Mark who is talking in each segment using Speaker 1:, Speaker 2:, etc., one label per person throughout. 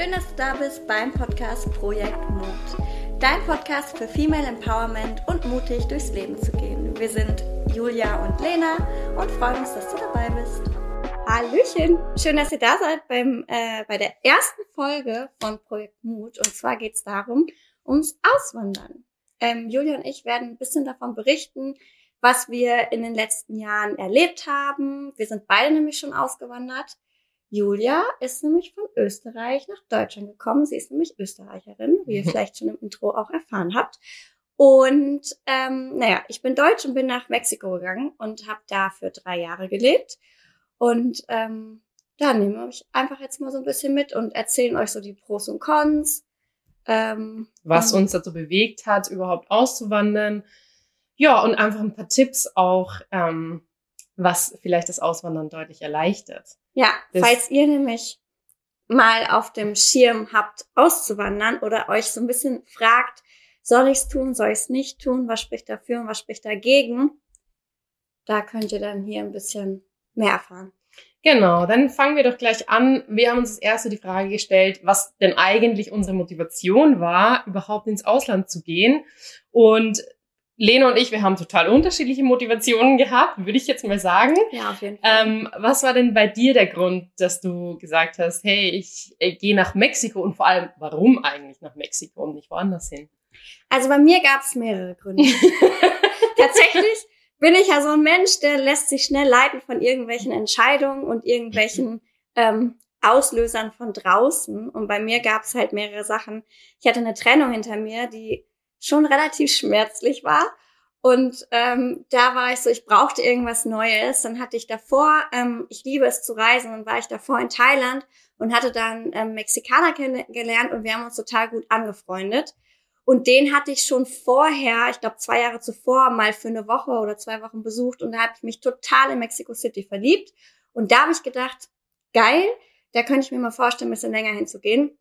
Speaker 1: Schön, dass du da bist beim Podcast Projekt Mut. Dein Podcast für Female Empowerment und mutig durchs Leben zu gehen. Wir sind Julia und Lena und freuen uns, dass du dabei bist. Hallöchen! Schön, dass ihr da seid beim, äh, bei der ersten Folge von Projekt Mut. Und zwar geht es darum, ums Auswandern. Ähm, Julia und ich werden ein bisschen davon berichten, was wir in den letzten Jahren erlebt haben. Wir sind beide nämlich schon ausgewandert. Julia ist nämlich von Österreich nach Deutschland gekommen. Sie ist nämlich Österreicherin, wie ihr vielleicht schon im Intro auch erfahren habt. Und ähm, naja, ich bin Deutsch und bin nach Mexiko gegangen und habe da für drei Jahre gelebt. Und ähm, da nehmen wir euch einfach jetzt mal so ein bisschen mit und erzählen euch so die Pros und Cons.
Speaker 2: Ähm, Was uns dazu bewegt hat, überhaupt auszuwandern. Ja, und einfach ein paar Tipps auch, ähm, was vielleicht das Auswandern deutlich erleichtert.
Speaker 1: Ja, das falls ihr nämlich mal auf dem Schirm habt, auszuwandern oder euch so ein bisschen fragt, soll ich es tun, soll ich es nicht tun, was spricht dafür und was spricht dagegen, da könnt ihr dann hier ein bisschen mehr erfahren.
Speaker 2: Genau, dann fangen wir doch gleich an. Wir haben uns das erste die Frage gestellt, was denn eigentlich unsere Motivation war, überhaupt ins Ausland zu gehen. Und Lena und ich, wir haben total unterschiedliche Motivationen gehabt, würde ich jetzt mal sagen.
Speaker 1: Ja, auf jeden Fall.
Speaker 2: Ähm, was war denn bei dir der Grund, dass du gesagt hast, hey, ich äh, gehe nach Mexiko und vor allem, warum eigentlich nach Mexiko und nicht woanders hin?
Speaker 1: Also bei mir gab es mehrere Gründe. Tatsächlich bin ich ja so ein Mensch, der lässt sich schnell leiten von irgendwelchen Entscheidungen und irgendwelchen ähm, Auslösern von draußen. Und bei mir gab es halt mehrere Sachen. Ich hatte eine Trennung hinter mir, die schon relativ schmerzlich war. Und ähm, da war ich so, ich brauchte irgendwas Neues. Dann hatte ich davor, ähm, ich liebe es zu reisen, und war ich davor in Thailand und hatte dann ähm, Mexikaner kennengelernt und wir haben uns total gut angefreundet. Und den hatte ich schon vorher, ich glaube zwei Jahre zuvor, mal für eine Woche oder zwei Wochen besucht und da habe ich mich total in Mexico City verliebt. Und da habe ich gedacht, geil, da könnte ich mir mal vorstellen, ein bisschen länger hinzugehen.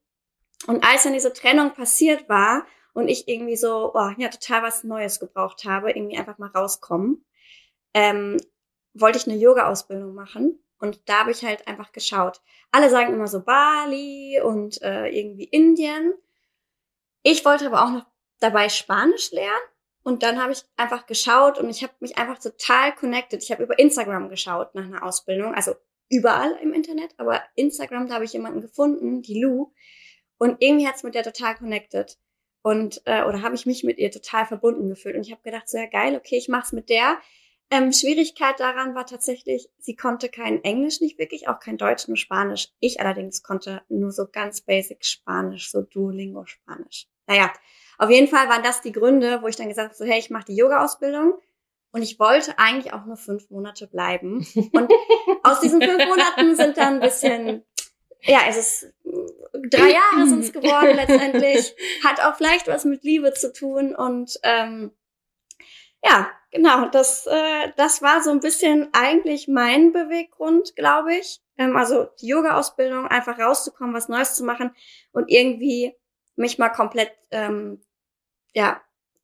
Speaker 1: Und als dann diese Trennung passiert war und ich irgendwie so, oh, ja, total was Neues gebraucht habe, irgendwie einfach mal rauskommen, ähm, wollte ich eine Yoga-Ausbildung machen. Und da habe ich halt einfach geschaut. Alle sagen immer so Bali und äh, irgendwie Indien. Ich wollte aber auch noch dabei Spanisch lernen. Und dann habe ich einfach geschaut und ich habe mich einfach total connected. Ich habe über Instagram geschaut nach einer Ausbildung, also überall im Internet, aber Instagram, da habe ich jemanden gefunden, die Lou. Und irgendwie hat's mit der total connected und äh, oder habe ich mich mit ihr total verbunden gefühlt und ich habe gedacht, so ja geil, okay, ich mach's mit der. Ähm, Schwierigkeit daran war tatsächlich, sie konnte kein Englisch nicht wirklich, auch kein Deutsch, nur Spanisch. Ich allerdings konnte nur so ganz basic Spanisch, so Duolingo Spanisch. Naja, auf jeden Fall waren das die Gründe, wo ich dann gesagt habe, so, hey, ich mache die Yoga-Ausbildung. Und ich wollte eigentlich auch nur fünf Monate bleiben. Und aus diesen fünf Monaten sind dann ein bisschen ja, es ist drei Jahre sind es geworden letztendlich. Hat auch vielleicht was mit Liebe zu tun und ähm, ja, genau, das, äh, das war so ein bisschen eigentlich mein Beweggrund, glaube ich. Ähm, also die Yoga-Ausbildung, einfach rauszukommen, was Neues zu machen und irgendwie mich mal komplett, ähm, ja,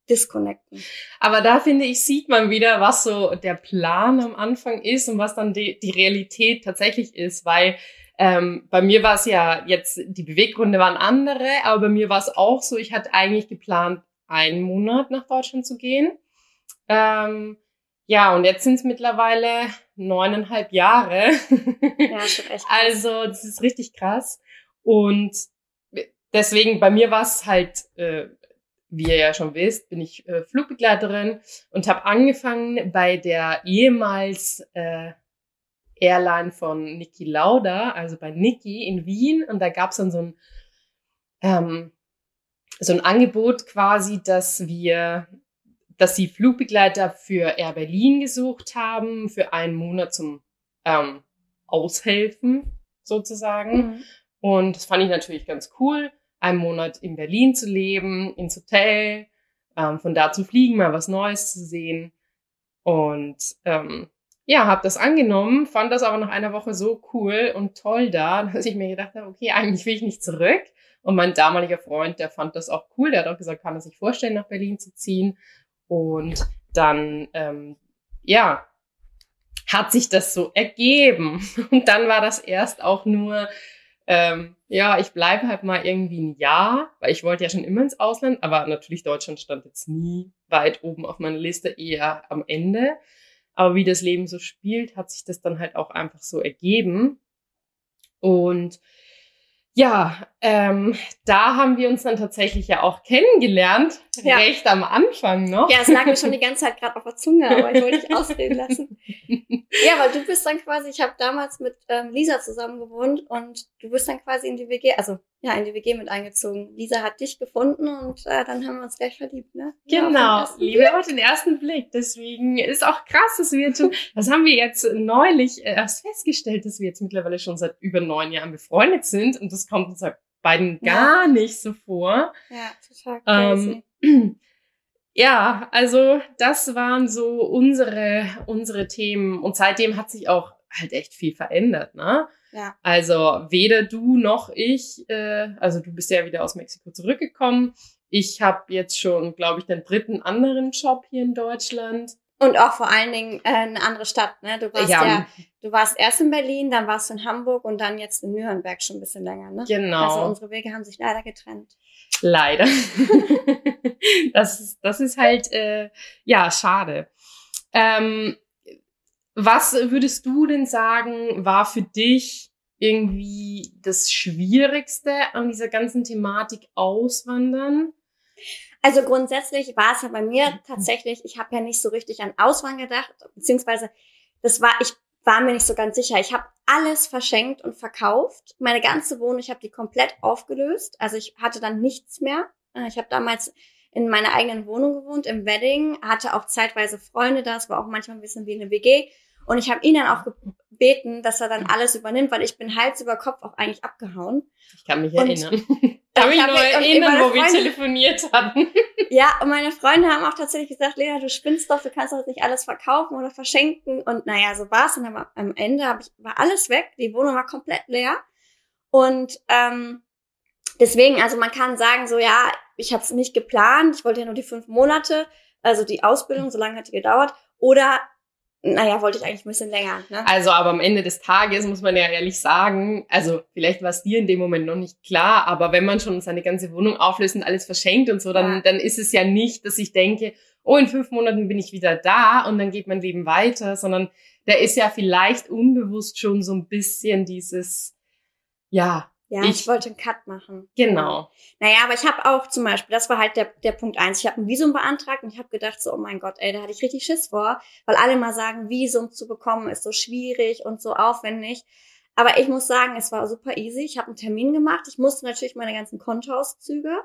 Speaker 1: disconnecten.
Speaker 2: Aber da finde ich, sieht man wieder, was so der Plan am Anfang ist und was dann die, die Realität tatsächlich ist, weil ähm, bei mir war es ja jetzt, die Beweggründe waren andere, aber bei mir war es auch so, ich hatte eigentlich geplant, einen Monat nach Deutschland zu gehen. Ähm, ja, und jetzt sind es mittlerweile neuneinhalb Jahre.
Speaker 1: Ja, schon echt.
Speaker 2: Krass. Also, das ist richtig krass. Und deswegen, bei mir war es halt, äh, wie ihr ja schon wisst, bin ich äh, Flugbegleiterin und habe angefangen bei der ehemals äh, Airline von Niki Lauda, also bei Niki in Wien. Und da gab es dann so ein, ähm, so ein Angebot quasi, dass wir, dass sie Flugbegleiter für Air Berlin gesucht haben, für einen Monat zum ähm, Aushelfen sozusagen. Mhm. Und das fand ich natürlich ganz cool, einen Monat in Berlin zu leben, ins Hotel, ähm, von da zu fliegen, mal was Neues zu sehen. Und ähm, ja, habe das angenommen, fand das aber nach einer Woche so cool und toll da, dass ich mir gedacht habe, okay, eigentlich will ich nicht zurück. Und mein damaliger Freund, der fand das auch cool, der hat auch gesagt, kann er sich vorstellen, nach Berlin zu ziehen. Und dann, ähm, ja, hat sich das so ergeben. Und dann war das erst auch nur ähm, ja, ich bleibe halt mal irgendwie ein Jahr, weil ich wollte ja schon immer ins Ausland, aber natürlich Deutschland stand jetzt nie weit oben auf meiner Liste, eher am Ende. Aber wie das Leben so spielt, hat sich das dann halt auch einfach so ergeben. Und ja, ähm, da haben wir uns dann tatsächlich ja auch kennengelernt, ja. recht am Anfang noch.
Speaker 1: Ja, es lag mir schon die ganze Zeit gerade auf der Zunge, aber ich wollte dich ausreden lassen. ja, weil du bist dann quasi, ich habe damals mit ähm, Lisa zusammen gewohnt und du bist dann quasi in die WG, also ja, in die WG mit eingezogen. Lisa hat dich gefunden und äh, dann haben wir uns gleich verliebt, ne?
Speaker 2: Genau, Liebe auf den ersten Blick. Deswegen ist auch krass, dass wir jetzt schon, das haben wir jetzt neulich erst festgestellt, dass wir jetzt mittlerweile schon seit über neun Jahren befreundet sind und das kommt uns halt beiden gar ja. nicht so vor.
Speaker 1: Ja, total crazy.
Speaker 2: Ähm, ja, also das waren so unsere, unsere Themen und seitdem hat sich auch halt echt viel verändert, ne?
Speaker 1: Ja.
Speaker 2: Also weder du noch ich, äh, also du bist ja wieder aus Mexiko zurückgekommen. Ich habe jetzt schon, glaube ich, den dritten anderen Job hier in Deutschland.
Speaker 1: Und auch vor allen Dingen äh, eine andere Stadt, ne? Du warst ja. ja, du warst erst in Berlin, dann warst du in Hamburg und dann jetzt in Nürnberg schon ein bisschen länger, ne?
Speaker 2: Genau.
Speaker 1: Also unsere Wege haben sich leider getrennt.
Speaker 2: Leider. das, ist, das ist halt, äh, ja, schade. Ähm, was würdest du denn sagen, war für dich irgendwie das Schwierigste an dieser ganzen Thematik Auswandern?
Speaker 1: Also grundsätzlich war es ja bei mir tatsächlich, ich habe ja nicht so richtig an Auswandern gedacht, beziehungsweise das war, ich war mir nicht so ganz sicher. Ich habe alles verschenkt und verkauft. Meine ganze Wohnung, ich habe die komplett aufgelöst. Also ich hatte dann nichts mehr. Äh, ich habe damals in meiner eigenen Wohnung gewohnt, im Wedding, hatte auch zeitweise Freunde da, es war auch manchmal ein bisschen wie eine WG. Und ich habe ihn dann auch gebeten, dass er dann alles übernimmt, weil ich bin Hals über Kopf auch eigentlich abgehauen.
Speaker 2: Ich kann mich und erinnern. Ich kann mich nur erinnern, wo wir telefoniert hatten.
Speaker 1: Ja, und meine Freunde haben auch tatsächlich gesagt, Lena, du spinnst doch, du kannst doch nicht alles verkaufen oder verschenken. Und naja, so war's. Und dann am Ende hab ich, war alles weg, die Wohnung war komplett leer. Und ähm, deswegen, also man kann sagen, so ja, ich habe es nicht geplant, ich wollte ja nur die fünf Monate, also die Ausbildung, so lange hat die gedauert. Oder naja, wollte ich eigentlich ein bisschen länger. Ne?
Speaker 2: Also, aber am Ende des Tages muss man ja ehrlich sagen, also vielleicht war es dir in dem Moment noch nicht klar, aber wenn man schon seine ganze Wohnung auflöst und alles verschenkt und so, dann, ja. dann ist es ja nicht, dass ich denke, oh, in fünf Monaten bin ich wieder da und dann geht mein Leben weiter, sondern da ist ja vielleicht unbewusst schon so ein bisschen dieses, ja,
Speaker 1: ja, ich, ich, wollte einen Cut machen.
Speaker 2: Genau.
Speaker 1: Naja, aber ich habe auch zum Beispiel, das war halt der, der Punkt eins. Ich habe ein Visum beantragt und ich habe gedacht so, oh mein Gott, ey, da hatte ich richtig Schiss vor, weil alle mal sagen, Visum zu bekommen ist so schwierig und so aufwendig. Aber ich muss sagen, es war super easy. Ich habe einen Termin gemacht. Ich musste natürlich meine ganzen Kontoauszüge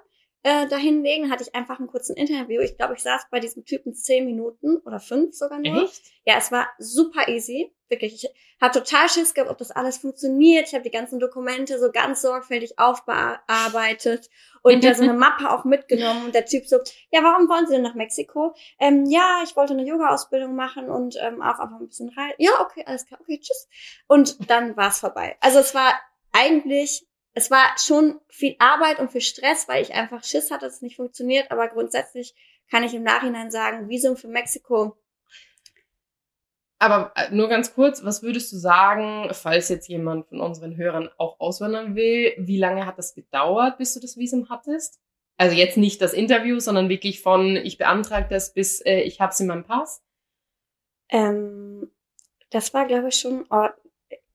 Speaker 1: äh, dahin legen, hatte ich einfach einen kurzen Interview. Ich glaube, ich saß bei diesem Typen zehn Minuten oder fünf sogar nur.
Speaker 2: Echt?
Speaker 1: Ja, es war super easy. Wirklich. Ich habe total Schiss gehabt, ob das alles funktioniert. Ich habe die ganzen Dokumente so ganz sorgfältig aufbearbeitet und da so eine Mappe auch mitgenommen. Und der Typ so, ja, warum wollen Sie denn nach Mexiko? Ähm, ja, ich wollte eine Yoga-Ausbildung machen und ähm, auch einfach ein bisschen rein. Ja, okay, alles klar, okay, tschüss. Und dann war es vorbei. Also es war eigentlich es war schon viel Arbeit und viel Stress, weil ich einfach Schiss hatte, dass es nicht funktioniert. Aber grundsätzlich kann ich im Nachhinein sagen, Visum für Mexiko.
Speaker 2: Aber äh, nur ganz kurz, was würdest du sagen, falls jetzt jemand von unseren Hörern auch auswandern will, wie lange hat das gedauert, bis du das Visum hattest? Also jetzt nicht das Interview, sondern wirklich von ich beantrage das bis äh, ich hab's in meinem Pass?
Speaker 1: Ähm, das war, glaube ich, schon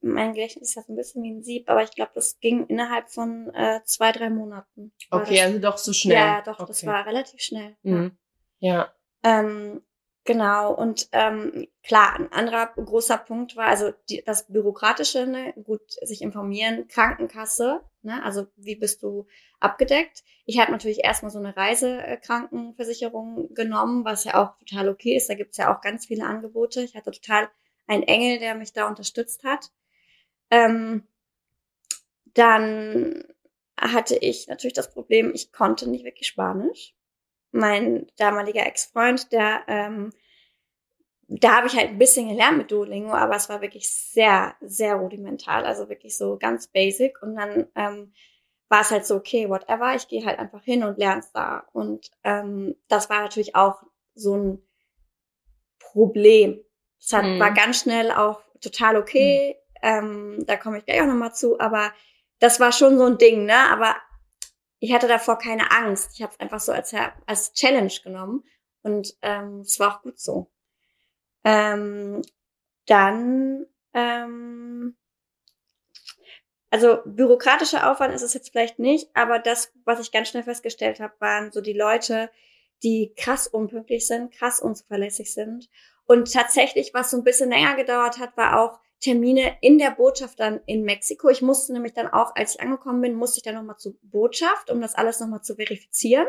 Speaker 1: mein Gedächtnis ist ja so ein bisschen wie ein Sieb, aber ich glaube, das ging innerhalb von äh, zwei, drei Monaten.
Speaker 2: Okay,
Speaker 1: das.
Speaker 2: also doch so schnell.
Speaker 1: Ja, doch,
Speaker 2: okay.
Speaker 1: das war relativ schnell.
Speaker 2: Mhm. Ja.
Speaker 1: Ähm, genau, und ähm, klar, ein anderer großer Punkt war, also die, das Bürokratische, ne, gut sich informieren, Krankenkasse, ne, also wie bist du abgedeckt. Ich habe natürlich erstmal so eine Reisekrankenversicherung genommen, was ja auch total okay ist. Da gibt's ja auch ganz viele Angebote. Ich hatte total einen Engel, der mich da unterstützt hat. Ähm, dann hatte ich natürlich das Problem, ich konnte nicht wirklich Spanisch. Mein damaliger Ex-Freund, der, ähm, da habe ich halt ein bisschen gelernt mit Duolingo, aber es war wirklich sehr, sehr rudimental, also wirklich so ganz basic. Und dann ähm, war es halt so, okay, whatever, ich gehe halt einfach hin und lerne es da. Und ähm, das war natürlich auch so ein Problem. Es hat, mhm. war ganz schnell auch total okay. Ähm, da komme ich gleich auch nochmal zu, aber das war schon so ein Ding, ne? Aber ich hatte davor keine Angst. Ich habe es einfach so als, als Challenge genommen und ähm, es war auch gut so. Ähm, dann, ähm, also bürokratischer Aufwand ist es jetzt vielleicht nicht, aber das, was ich ganz schnell festgestellt habe, waren so die Leute, die krass unpünktlich sind, krass unzuverlässig sind. Und tatsächlich, was so ein bisschen länger gedauert hat, war auch Termine in der Botschaft dann in Mexiko. Ich musste nämlich dann auch, als ich angekommen bin, musste ich dann nochmal zur Botschaft, um das alles nochmal zu verifizieren.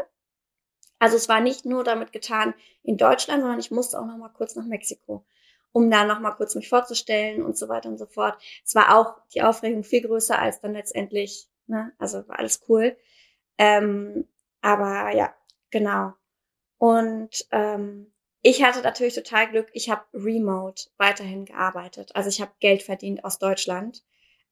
Speaker 1: Also es war nicht nur damit getan in Deutschland, sondern ich musste auch nochmal kurz nach Mexiko, um da nochmal kurz mich vorzustellen und so weiter und so fort. Es war auch die Aufregung viel größer als dann letztendlich, ne? Also war alles cool. Ähm, aber ja, genau. Und ähm, ich hatte natürlich total Glück, ich habe remote weiterhin gearbeitet. Also ich habe Geld verdient aus Deutschland.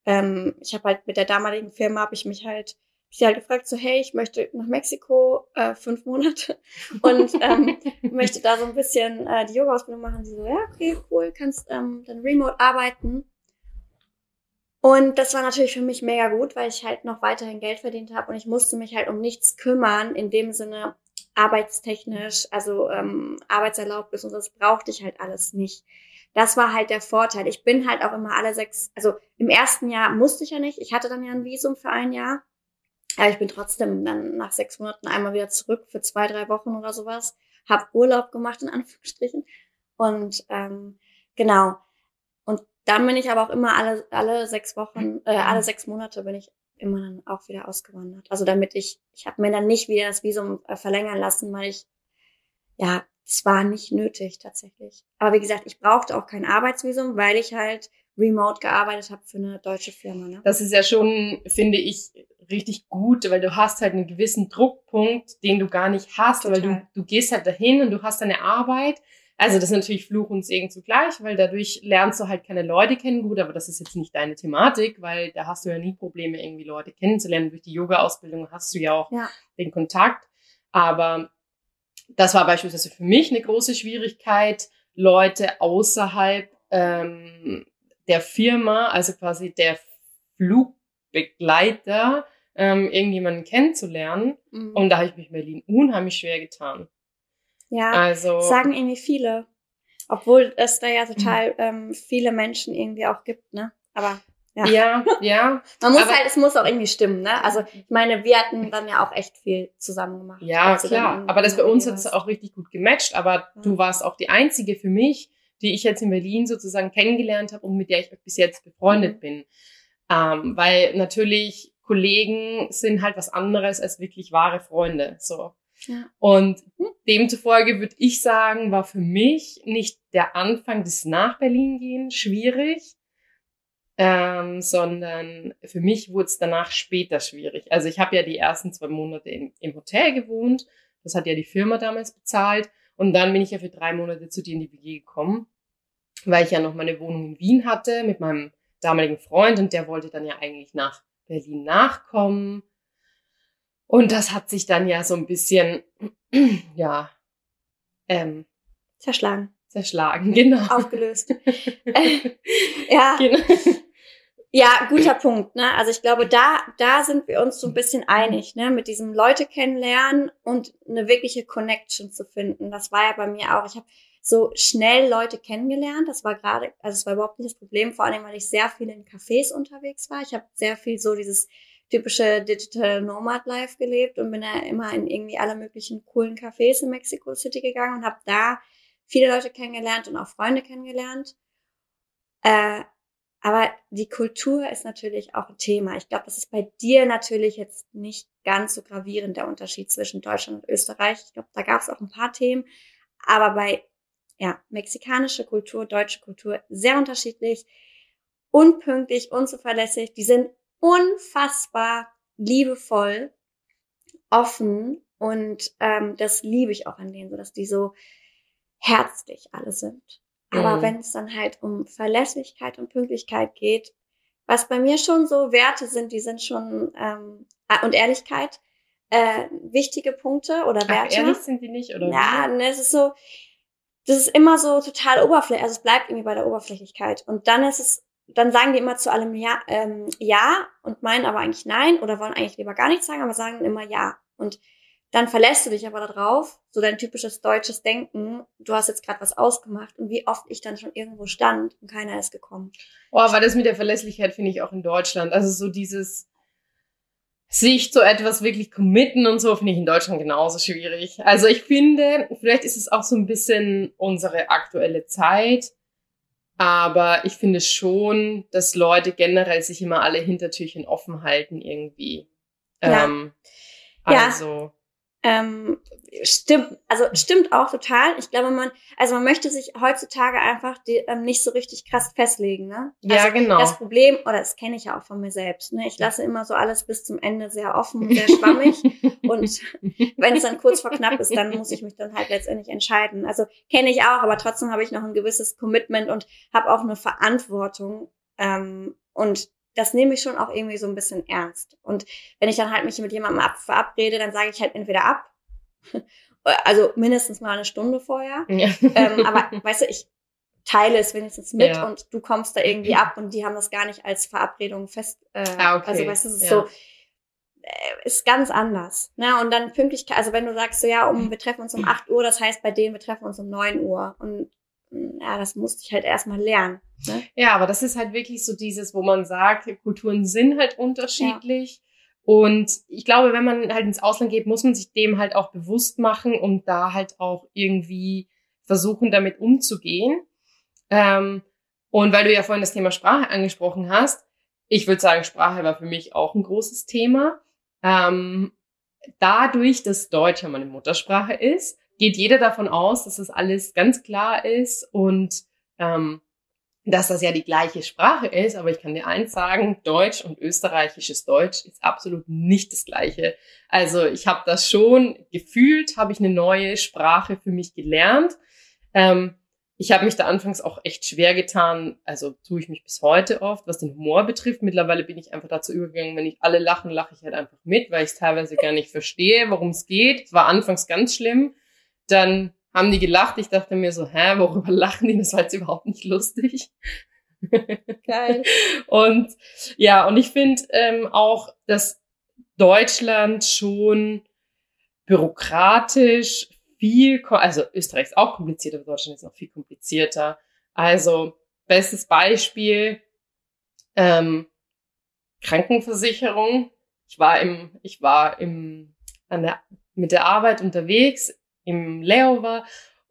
Speaker 1: Ähm, ich habe halt mit der damaligen Firma, habe ich mich halt, ich halt gefragt, so hey, ich möchte nach Mexiko äh, fünf Monate und ähm, möchte da so ein bisschen äh, die Yoga-Ausbildung machen. Sie so, ja, okay, cool, kannst ähm, dann remote arbeiten. Und das war natürlich für mich mega gut, weil ich halt noch weiterhin Geld verdient habe und ich musste mich halt um nichts kümmern, in dem Sinne, arbeitstechnisch, also ähm, Arbeitserlaubnis und das brauchte ich halt alles nicht. Das war halt der Vorteil. Ich bin halt auch immer alle sechs, also im ersten Jahr musste ich ja nicht. Ich hatte dann ja ein Visum für ein Jahr. Aber ich bin trotzdem dann nach sechs Monaten einmal wieder zurück für zwei, drei Wochen oder sowas. Hab Urlaub gemacht, in Anführungsstrichen. Und ähm, genau. Und dann bin ich aber auch immer alle, alle sechs Wochen, äh, alle sechs Monate bin ich immer dann auch wieder ausgewandert. Also damit ich, ich habe mir dann nicht wieder das Visum äh, verlängern lassen, weil ich, ja, es war nicht nötig tatsächlich. Aber wie gesagt, ich brauchte auch kein Arbeitsvisum, weil ich halt remote gearbeitet habe für eine deutsche Firma. Ne?
Speaker 2: Das ist ja schon, finde ich, richtig gut, weil du hast halt einen gewissen Druckpunkt, den du gar nicht hast, Total. weil du, du gehst halt dahin und du hast deine Arbeit also das ist natürlich Fluch und Segen zugleich, weil dadurch lernst du halt keine Leute kennen. Gut, aber das ist jetzt nicht deine Thematik, weil da hast du ja nie Probleme, irgendwie Leute kennenzulernen. Durch die Yoga-Ausbildung hast du ja auch ja. den Kontakt. Aber das war beispielsweise für mich eine große Schwierigkeit, Leute außerhalb ähm, der Firma, also quasi der Flugbegleiter, ähm, irgendjemanden kennenzulernen. Mhm. Und da habe ich mich in Berlin unheimlich schwer getan.
Speaker 1: Ja, also, sagen irgendwie viele. Obwohl es da ja total ähm, viele Menschen irgendwie auch gibt, ne? Aber ja.
Speaker 2: Ja, ja.
Speaker 1: Man muss aber, halt, es muss auch irgendwie stimmen, ne? Also ich meine, wir hatten dann ja auch echt viel zusammen gemacht.
Speaker 2: Ja, klar. Aber das bei uns hat es auch richtig gut gematcht. Aber ja. du warst auch die einzige für mich, die ich jetzt in Berlin sozusagen kennengelernt habe und mit der ich bis jetzt befreundet mhm. bin. Ähm, weil natürlich Kollegen sind halt was anderes als wirklich wahre Freunde. So. Und demzufolge würde ich sagen, war für mich nicht der Anfang des nach Berlin gehen schwierig, ähm, sondern für mich wurde es danach später schwierig. Also ich habe ja die ersten zwei Monate in, im Hotel gewohnt, das hat ja die Firma damals bezahlt und dann bin ich ja für drei Monate zu dir in die WG gekommen, weil ich ja noch meine Wohnung in Wien hatte mit meinem damaligen Freund und der wollte dann ja eigentlich nach Berlin nachkommen und das hat sich dann ja so ein bisschen, ja, ähm,
Speaker 1: zerschlagen.
Speaker 2: Zerschlagen, genau.
Speaker 1: Aufgelöst. ja. Genau. Ja, guter Punkt. Ne? Also ich glaube, da, da sind wir uns so ein bisschen einig, ne? mit diesem Leute kennenlernen und eine wirkliche Connection zu finden. Das war ja bei mir auch. Ich habe so schnell Leute kennengelernt. Das war gerade, also es war überhaupt nicht das Problem, vor allem, weil ich sehr viel in Cafés unterwegs war. Ich habe sehr viel so dieses typische Digital Nomad Life gelebt und bin da immer in irgendwie alle möglichen coolen Cafés in Mexico City gegangen und habe da viele Leute kennengelernt und auch Freunde kennengelernt. Äh, aber die Kultur ist natürlich auch ein Thema. Ich glaube, das ist bei dir natürlich jetzt nicht ganz so gravierend der Unterschied zwischen Deutschland und Österreich. Ich glaube, da gab es auch ein paar Themen. Aber bei ja, mexikanische Kultur, deutsche Kultur sehr unterschiedlich, unpünktlich, unzuverlässig. Die sind unfassbar liebevoll, offen und ähm, das liebe ich auch an denen, so dass die so herzlich alle sind. Aber mhm. wenn es dann halt um Verlässlichkeit und Pünktlichkeit geht, was bei mir schon so Werte sind, die sind schon ähm, und Ehrlichkeit äh, wichtige Punkte oder Werte.
Speaker 2: Ach, ehrlich sind die nicht oder?
Speaker 1: Ja, ne, es ist so, das ist immer so total oberflächlich, also es bleibt irgendwie bei der Oberflächlichkeit und dann ist es dann sagen die immer zu allem ja, ähm, ja und meinen aber eigentlich nein oder wollen eigentlich lieber gar nichts sagen, aber sagen immer ja. Und dann verlässt du dich aber darauf, so dein typisches deutsches Denken, du hast jetzt gerade was ausgemacht und wie oft ich dann schon irgendwo stand und keiner ist gekommen.
Speaker 2: Oh, aber das mit der Verlässlichkeit finde ich auch in Deutschland. Also so dieses sich zu etwas wirklich committen und so finde ich in Deutschland genauso schwierig. Also ich finde, vielleicht ist es auch so ein bisschen unsere aktuelle Zeit, aber ich finde schon, dass Leute generell sich immer alle Hintertürchen offen halten irgendwie. Ja. Ähm,
Speaker 1: also. Ja. Ähm, Stimmt, also stimmt auch total. Ich glaube, man, also man möchte sich heutzutage einfach die, ähm, nicht so richtig krass festlegen, ne?
Speaker 2: Ja,
Speaker 1: also
Speaker 2: genau.
Speaker 1: Das Problem, oder das kenne ich ja auch von mir selbst, ne? Ich lasse immer so alles bis zum Ende sehr offen und sehr schwammig. und wenn es dann kurz vor knapp ist, dann muss ich mich dann halt letztendlich entscheiden. Also kenne ich auch, aber trotzdem habe ich noch ein gewisses Commitment und habe auch eine Verantwortung. Ähm, und das nehme ich schon auch irgendwie so ein bisschen ernst. Und wenn ich dann halt mich mit jemandem ab, verabrede, dann sage ich halt entweder ab also mindestens mal eine Stunde vorher. Ja. Ähm, aber weißt du, ich teile es wenigstens mit ja. und du kommst da irgendwie ab und die haben das gar nicht als Verabredung fest. Äh, ah, okay. Also weißt du, es ist ja. so, äh, ist ganz anders. Ne? Und dann Pünktlichkeit, also wenn du sagst, so ja, um, wir treffen uns um 8 Uhr, das heißt bei denen, wir treffen uns um 9 Uhr. Und ja, das musste ich halt erstmal lernen. Ne?
Speaker 2: Ja, aber das ist halt wirklich so dieses, wo man sagt, Kulturen sind halt unterschiedlich. Ja. Und ich glaube, wenn man halt ins Ausland geht, muss man sich dem halt auch bewusst machen und da halt auch irgendwie versuchen, damit umzugehen. Ähm, und weil du ja vorhin das Thema Sprache angesprochen hast, ich würde sagen, Sprache war für mich auch ein großes Thema. Ähm, dadurch, dass Deutsch ja meine Muttersprache ist, geht jeder davon aus, dass das alles ganz klar ist und ähm, dass das ja die gleiche Sprache ist, aber ich kann dir eins sagen, Deutsch und österreichisches Deutsch ist absolut nicht das gleiche. Also ich habe das schon gefühlt, habe ich eine neue Sprache für mich gelernt. Ähm, ich habe mich da anfangs auch echt schwer getan, also tue ich mich bis heute oft, was den Humor betrifft. Mittlerweile bin ich einfach dazu übergegangen, wenn ich alle lachen, lache ich halt einfach mit, weil ich teilweise gar nicht verstehe, worum es geht. Es war anfangs ganz schlimm. Dann haben die gelacht. Ich dachte mir so, hä, worüber lachen die? Das war jetzt überhaupt nicht lustig.
Speaker 1: Geil.
Speaker 2: und ja, und ich finde ähm, auch, dass Deutschland schon bürokratisch viel, also Österreich ist auch komplizierter, aber Deutschland ist noch viel komplizierter. Also, bestes Beispiel, ähm, Krankenversicherung. Ich war im, ich war im, an der, mit der Arbeit unterwegs im Layover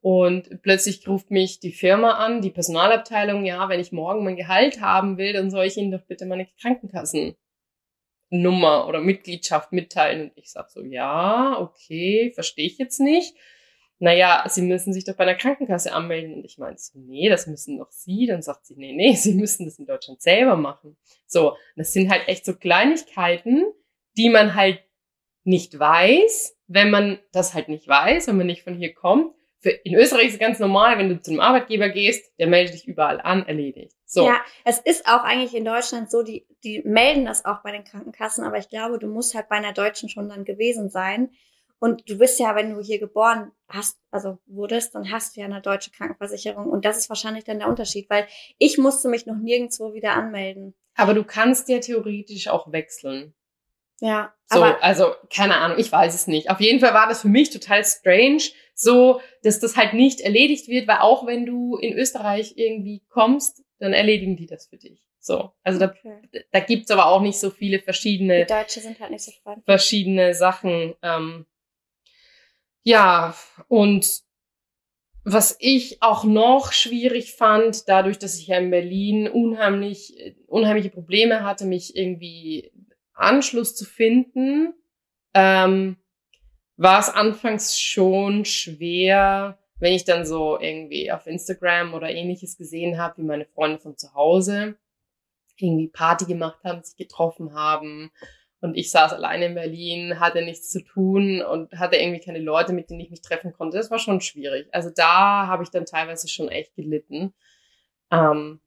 Speaker 2: und plötzlich ruft mich die Firma an, die Personalabteilung, ja, wenn ich morgen mein Gehalt haben will, dann soll ich Ihnen doch bitte meine Krankenkassennummer oder Mitgliedschaft mitteilen. Und ich sag so, ja, okay, verstehe ich jetzt nicht. Naja, Sie müssen sich doch bei der Krankenkasse anmelden. Und ich meine so, nee, das müssen doch Sie. Dann sagt sie, nee, nee, Sie müssen das in Deutschland selber machen. So, das sind halt echt so Kleinigkeiten, die man halt nicht weiß, wenn man das halt nicht weiß, wenn man nicht von hier kommt. Für, in Österreich ist es ganz normal, wenn du zu einem Arbeitgeber gehst, der meldet dich überall an, erledigt. So.
Speaker 1: Ja, es ist auch eigentlich in Deutschland so, die, die melden das auch bei den Krankenkassen, aber ich glaube, du musst halt bei einer Deutschen schon dann gewesen sein. Und du bist ja, wenn du hier geboren hast, also wurdest, dann hast du ja eine deutsche Krankenversicherung. Und das ist wahrscheinlich dann der Unterschied, weil ich musste mich noch nirgendwo wieder anmelden.
Speaker 2: Aber du kannst ja theoretisch auch wechseln.
Speaker 1: Ja.
Speaker 2: So, also keine Ahnung, ich weiß es nicht. Auf jeden Fall war das für mich total strange, so, dass das halt nicht erledigt wird, weil auch wenn du in Österreich irgendwie kommst, dann erledigen die das für dich. So, also da, okay. da gibt's aber auch nicht so viele verschiedene.
Speaker 1: Die Deutsche sind halt nicht so spannend.
Speaker 2: Verschiedene Sachen. Ähm, ja, und was ich auch noch schwierig fand, dadurch, dass ich ja in Berlin unheimlich, unheimliche Probleme hatte, mich irgendwie Anschluss zu finden, ähm, war es anfangs schon schwer, wenn ich dann so irgendwie auf Instagram oder ähnliches gesehen habe, wie meine Freunde von zu Hause irgendwie Party gemacht haben, sich getroffen haben und ich saß alleine in Berlin, hatte nichts zu tun und hatte irgendwie keine Leute, mit denen ich mich treffen konnte. Das war schon schwierig. Also da habe ich dann teilweise schon echt gelitten. Ähm,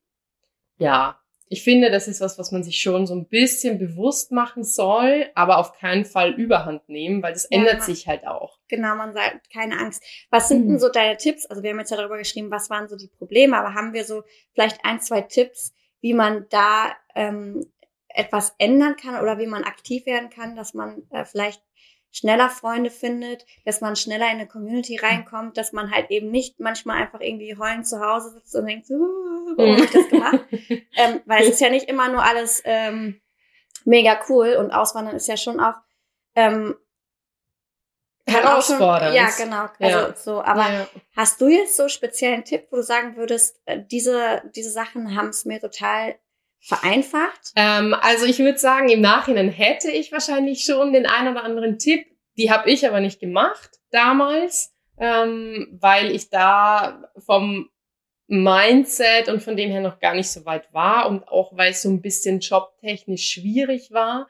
Speaker 2: ja, ich finde, das ist was, was man sich schon so ein bisschen bewusst machen soll, aber auf keinen Fall Überhand nehmen, weil das ja, ändert sich halt auch.
Speaker 1: Genau, man sagt, keine Angst. Was sind mhm. denn so deine Tipps? Also wir haben jetzt ja darüber geschrieben, was waren so die Probleme, aber haben wir so vielleicht ein, zwei Tipps, wie man da ähm, etwas ändern kann oder wie man aktiv werden kann, dass man äh, vielleicht schneller Freunde findet, dass man schneller in eine Community reinkommt, dass man halt eben nicht manchmal einfach irgendwie heulend zu Hause sitzt und denkt, warum habe ich das gemacht? ähm, weil es ist ja nicht immer nur alles ähm, mega cool und Auswandern ist ja schon auch ähm,
Speaker 2: herausfordernd.
Speaker 1: ja, genau. Also
Speaker 2: Ja.
Speaker 1: so, aber
Speaker 2: Ja.
Speaker 1: hast du jetzt so speziellen Tipp, wo du sagen würdest, äh, diese, diese Sachen haben es mir total vereinfacht?
Speaker 2: Ähm, also ich würde sagen, im Nachhinein hätte ich wahrscheinlich schon den einen oder anderen Tipp. Die habe ich aber nicht gemacht damals, ähm, weil ich da vom Mindset und von dem her noch gar nicht so weit war und auch weil es so ein bisschen jobtechnisch schwierig war,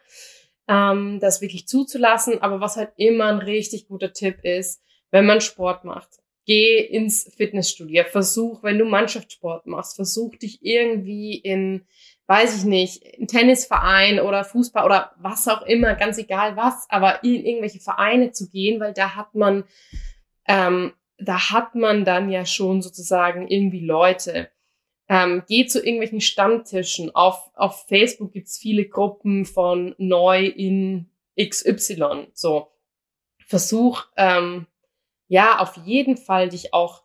Speaker 2: ähm, das wirklich zuzulassen. Aber was halt immer ein richtig guter Tipp ist, wenn man Sport macht, geh ins Fitnessstudio, versuch, wenn du Mannschaftssport machst, versuch dich irgendwie in weiß ich nicht, ein Tennisverein oder Fußball oder was auch immer, ganz egal was, aber in irgendwelche Vereine zu gehen, weil da hat man, ähm, da hat man dann ja schon sozusagen irgendwie Leute. Ähm, geh zu irgendwelchen Stammtischen. Auf, auf Facebook gibt's viele Gruppen von neu in XY. So. Versuch, ähm, ja, auf jeden Fall dich auch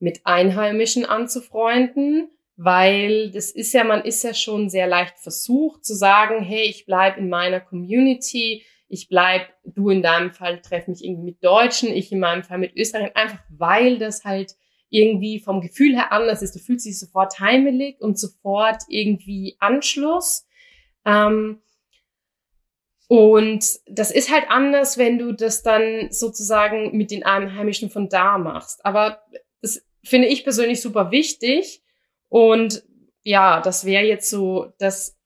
Speaker 2: mit Einheimischen anzufreunden weil das ist ja, man ist ja schon sehr leicht versucht zu sagen, hey, ich bleib in meiner Community, ich bleib, du in deinem Fall treff mich irgendwie mit Deutschen, ich in meinem Fall mit Österreichern, einfach weil das halt irgendwie vom Gefühl her anders ist. Du fühlst dich sofort heimelig und sofort irgendwie Anschluss. Ähm, und das ist halt anders, wenn du das dann sozusagen mit den Einheimischen von da machst. Aber das finde ich persönlich super wichtig. Und ja, das wäre jetzt so das,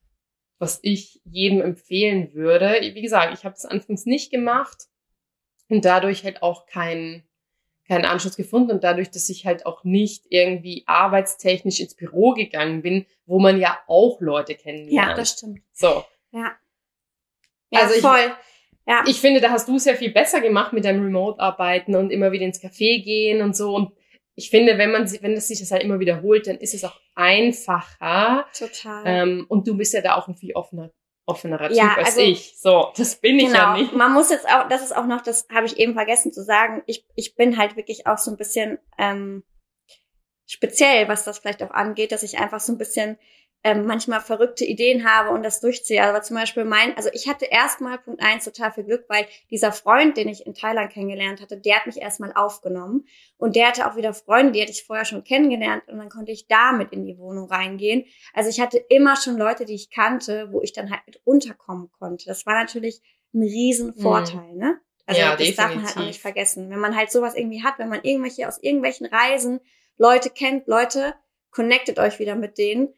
Speaker 2: was ich jedem empfehlen würde. Wie gesagt, ich habe es anfangs nicht gemacht und dadurch halt auch keinen keinen Anschluss gefunden und dadurch, dass ich halt auch nicht irgendwie arbeitstechnisch ins Büro gegangen bin, wo man ja auch Leute kennenlernt.
Speaker 1: Ja, das stimmt.
Speaker 2: so.
Speaker 1: Ja. Ja,
Speaker 2: Also ich-
Speaker 1: voll. Ja.
Speaker 2: Ich finde, da hast du es ja viel besser gemacht mit deinem Remote-Arbeiten und immer wieder ins Café gehen und so. Und ich finde, wenn man, wenn das sich das halt immer wiederholt, dann ist es auch einfacher.
Speaker 1: Total.
Speaker 2: Ähm, und du bist ja da auch ein viel offener, offenerer Typ
Speaker 1: Ja,
Speaker 2: als
Speaker 1: also-
Speaker 2: ich. So, das bin ich ja nicht.
Speaker 1: Man muss jetzt auch, das ist auch noch, das habe ich eben vergessen zu sagen. Ich, ich bin halt wirklich auch so ein bisschen ähm, speziell, was das vielleicht auch angeht, dass ich einfach so ein bisschen ähm, manchmal verrückte Ideen habe und das durchziehe. Aber zum Beispiel mein, also ich hatte erstmal Punkt eins total viel Glück, weil dieser Freund, den ich in Thailand kennengelernt hatte, der hat mich erstmal aufgenommen und der hatte auch wieder Freunde, die hatte ich vorher schon kennengelernt und dann konnte ich damit in die Wohnung reingehen. Also ich hatte immer schon Leute, die ich kannte, wo ich dann halt mit unterkommen konnte. Das war natürlich ein riesen Vorteil, ne? Also
Speaker 2: Mhm. Ja,
Speaker 1: das darf man halt auch
Speaker 2: definitiv.
Speaker 1: nicht vergessen. Wenn man halt sowas irgendwie hat, wenn man irgendwelche aus irgendwelchen Reisen Leute kennt, Leute, connectet euch wieder mit denen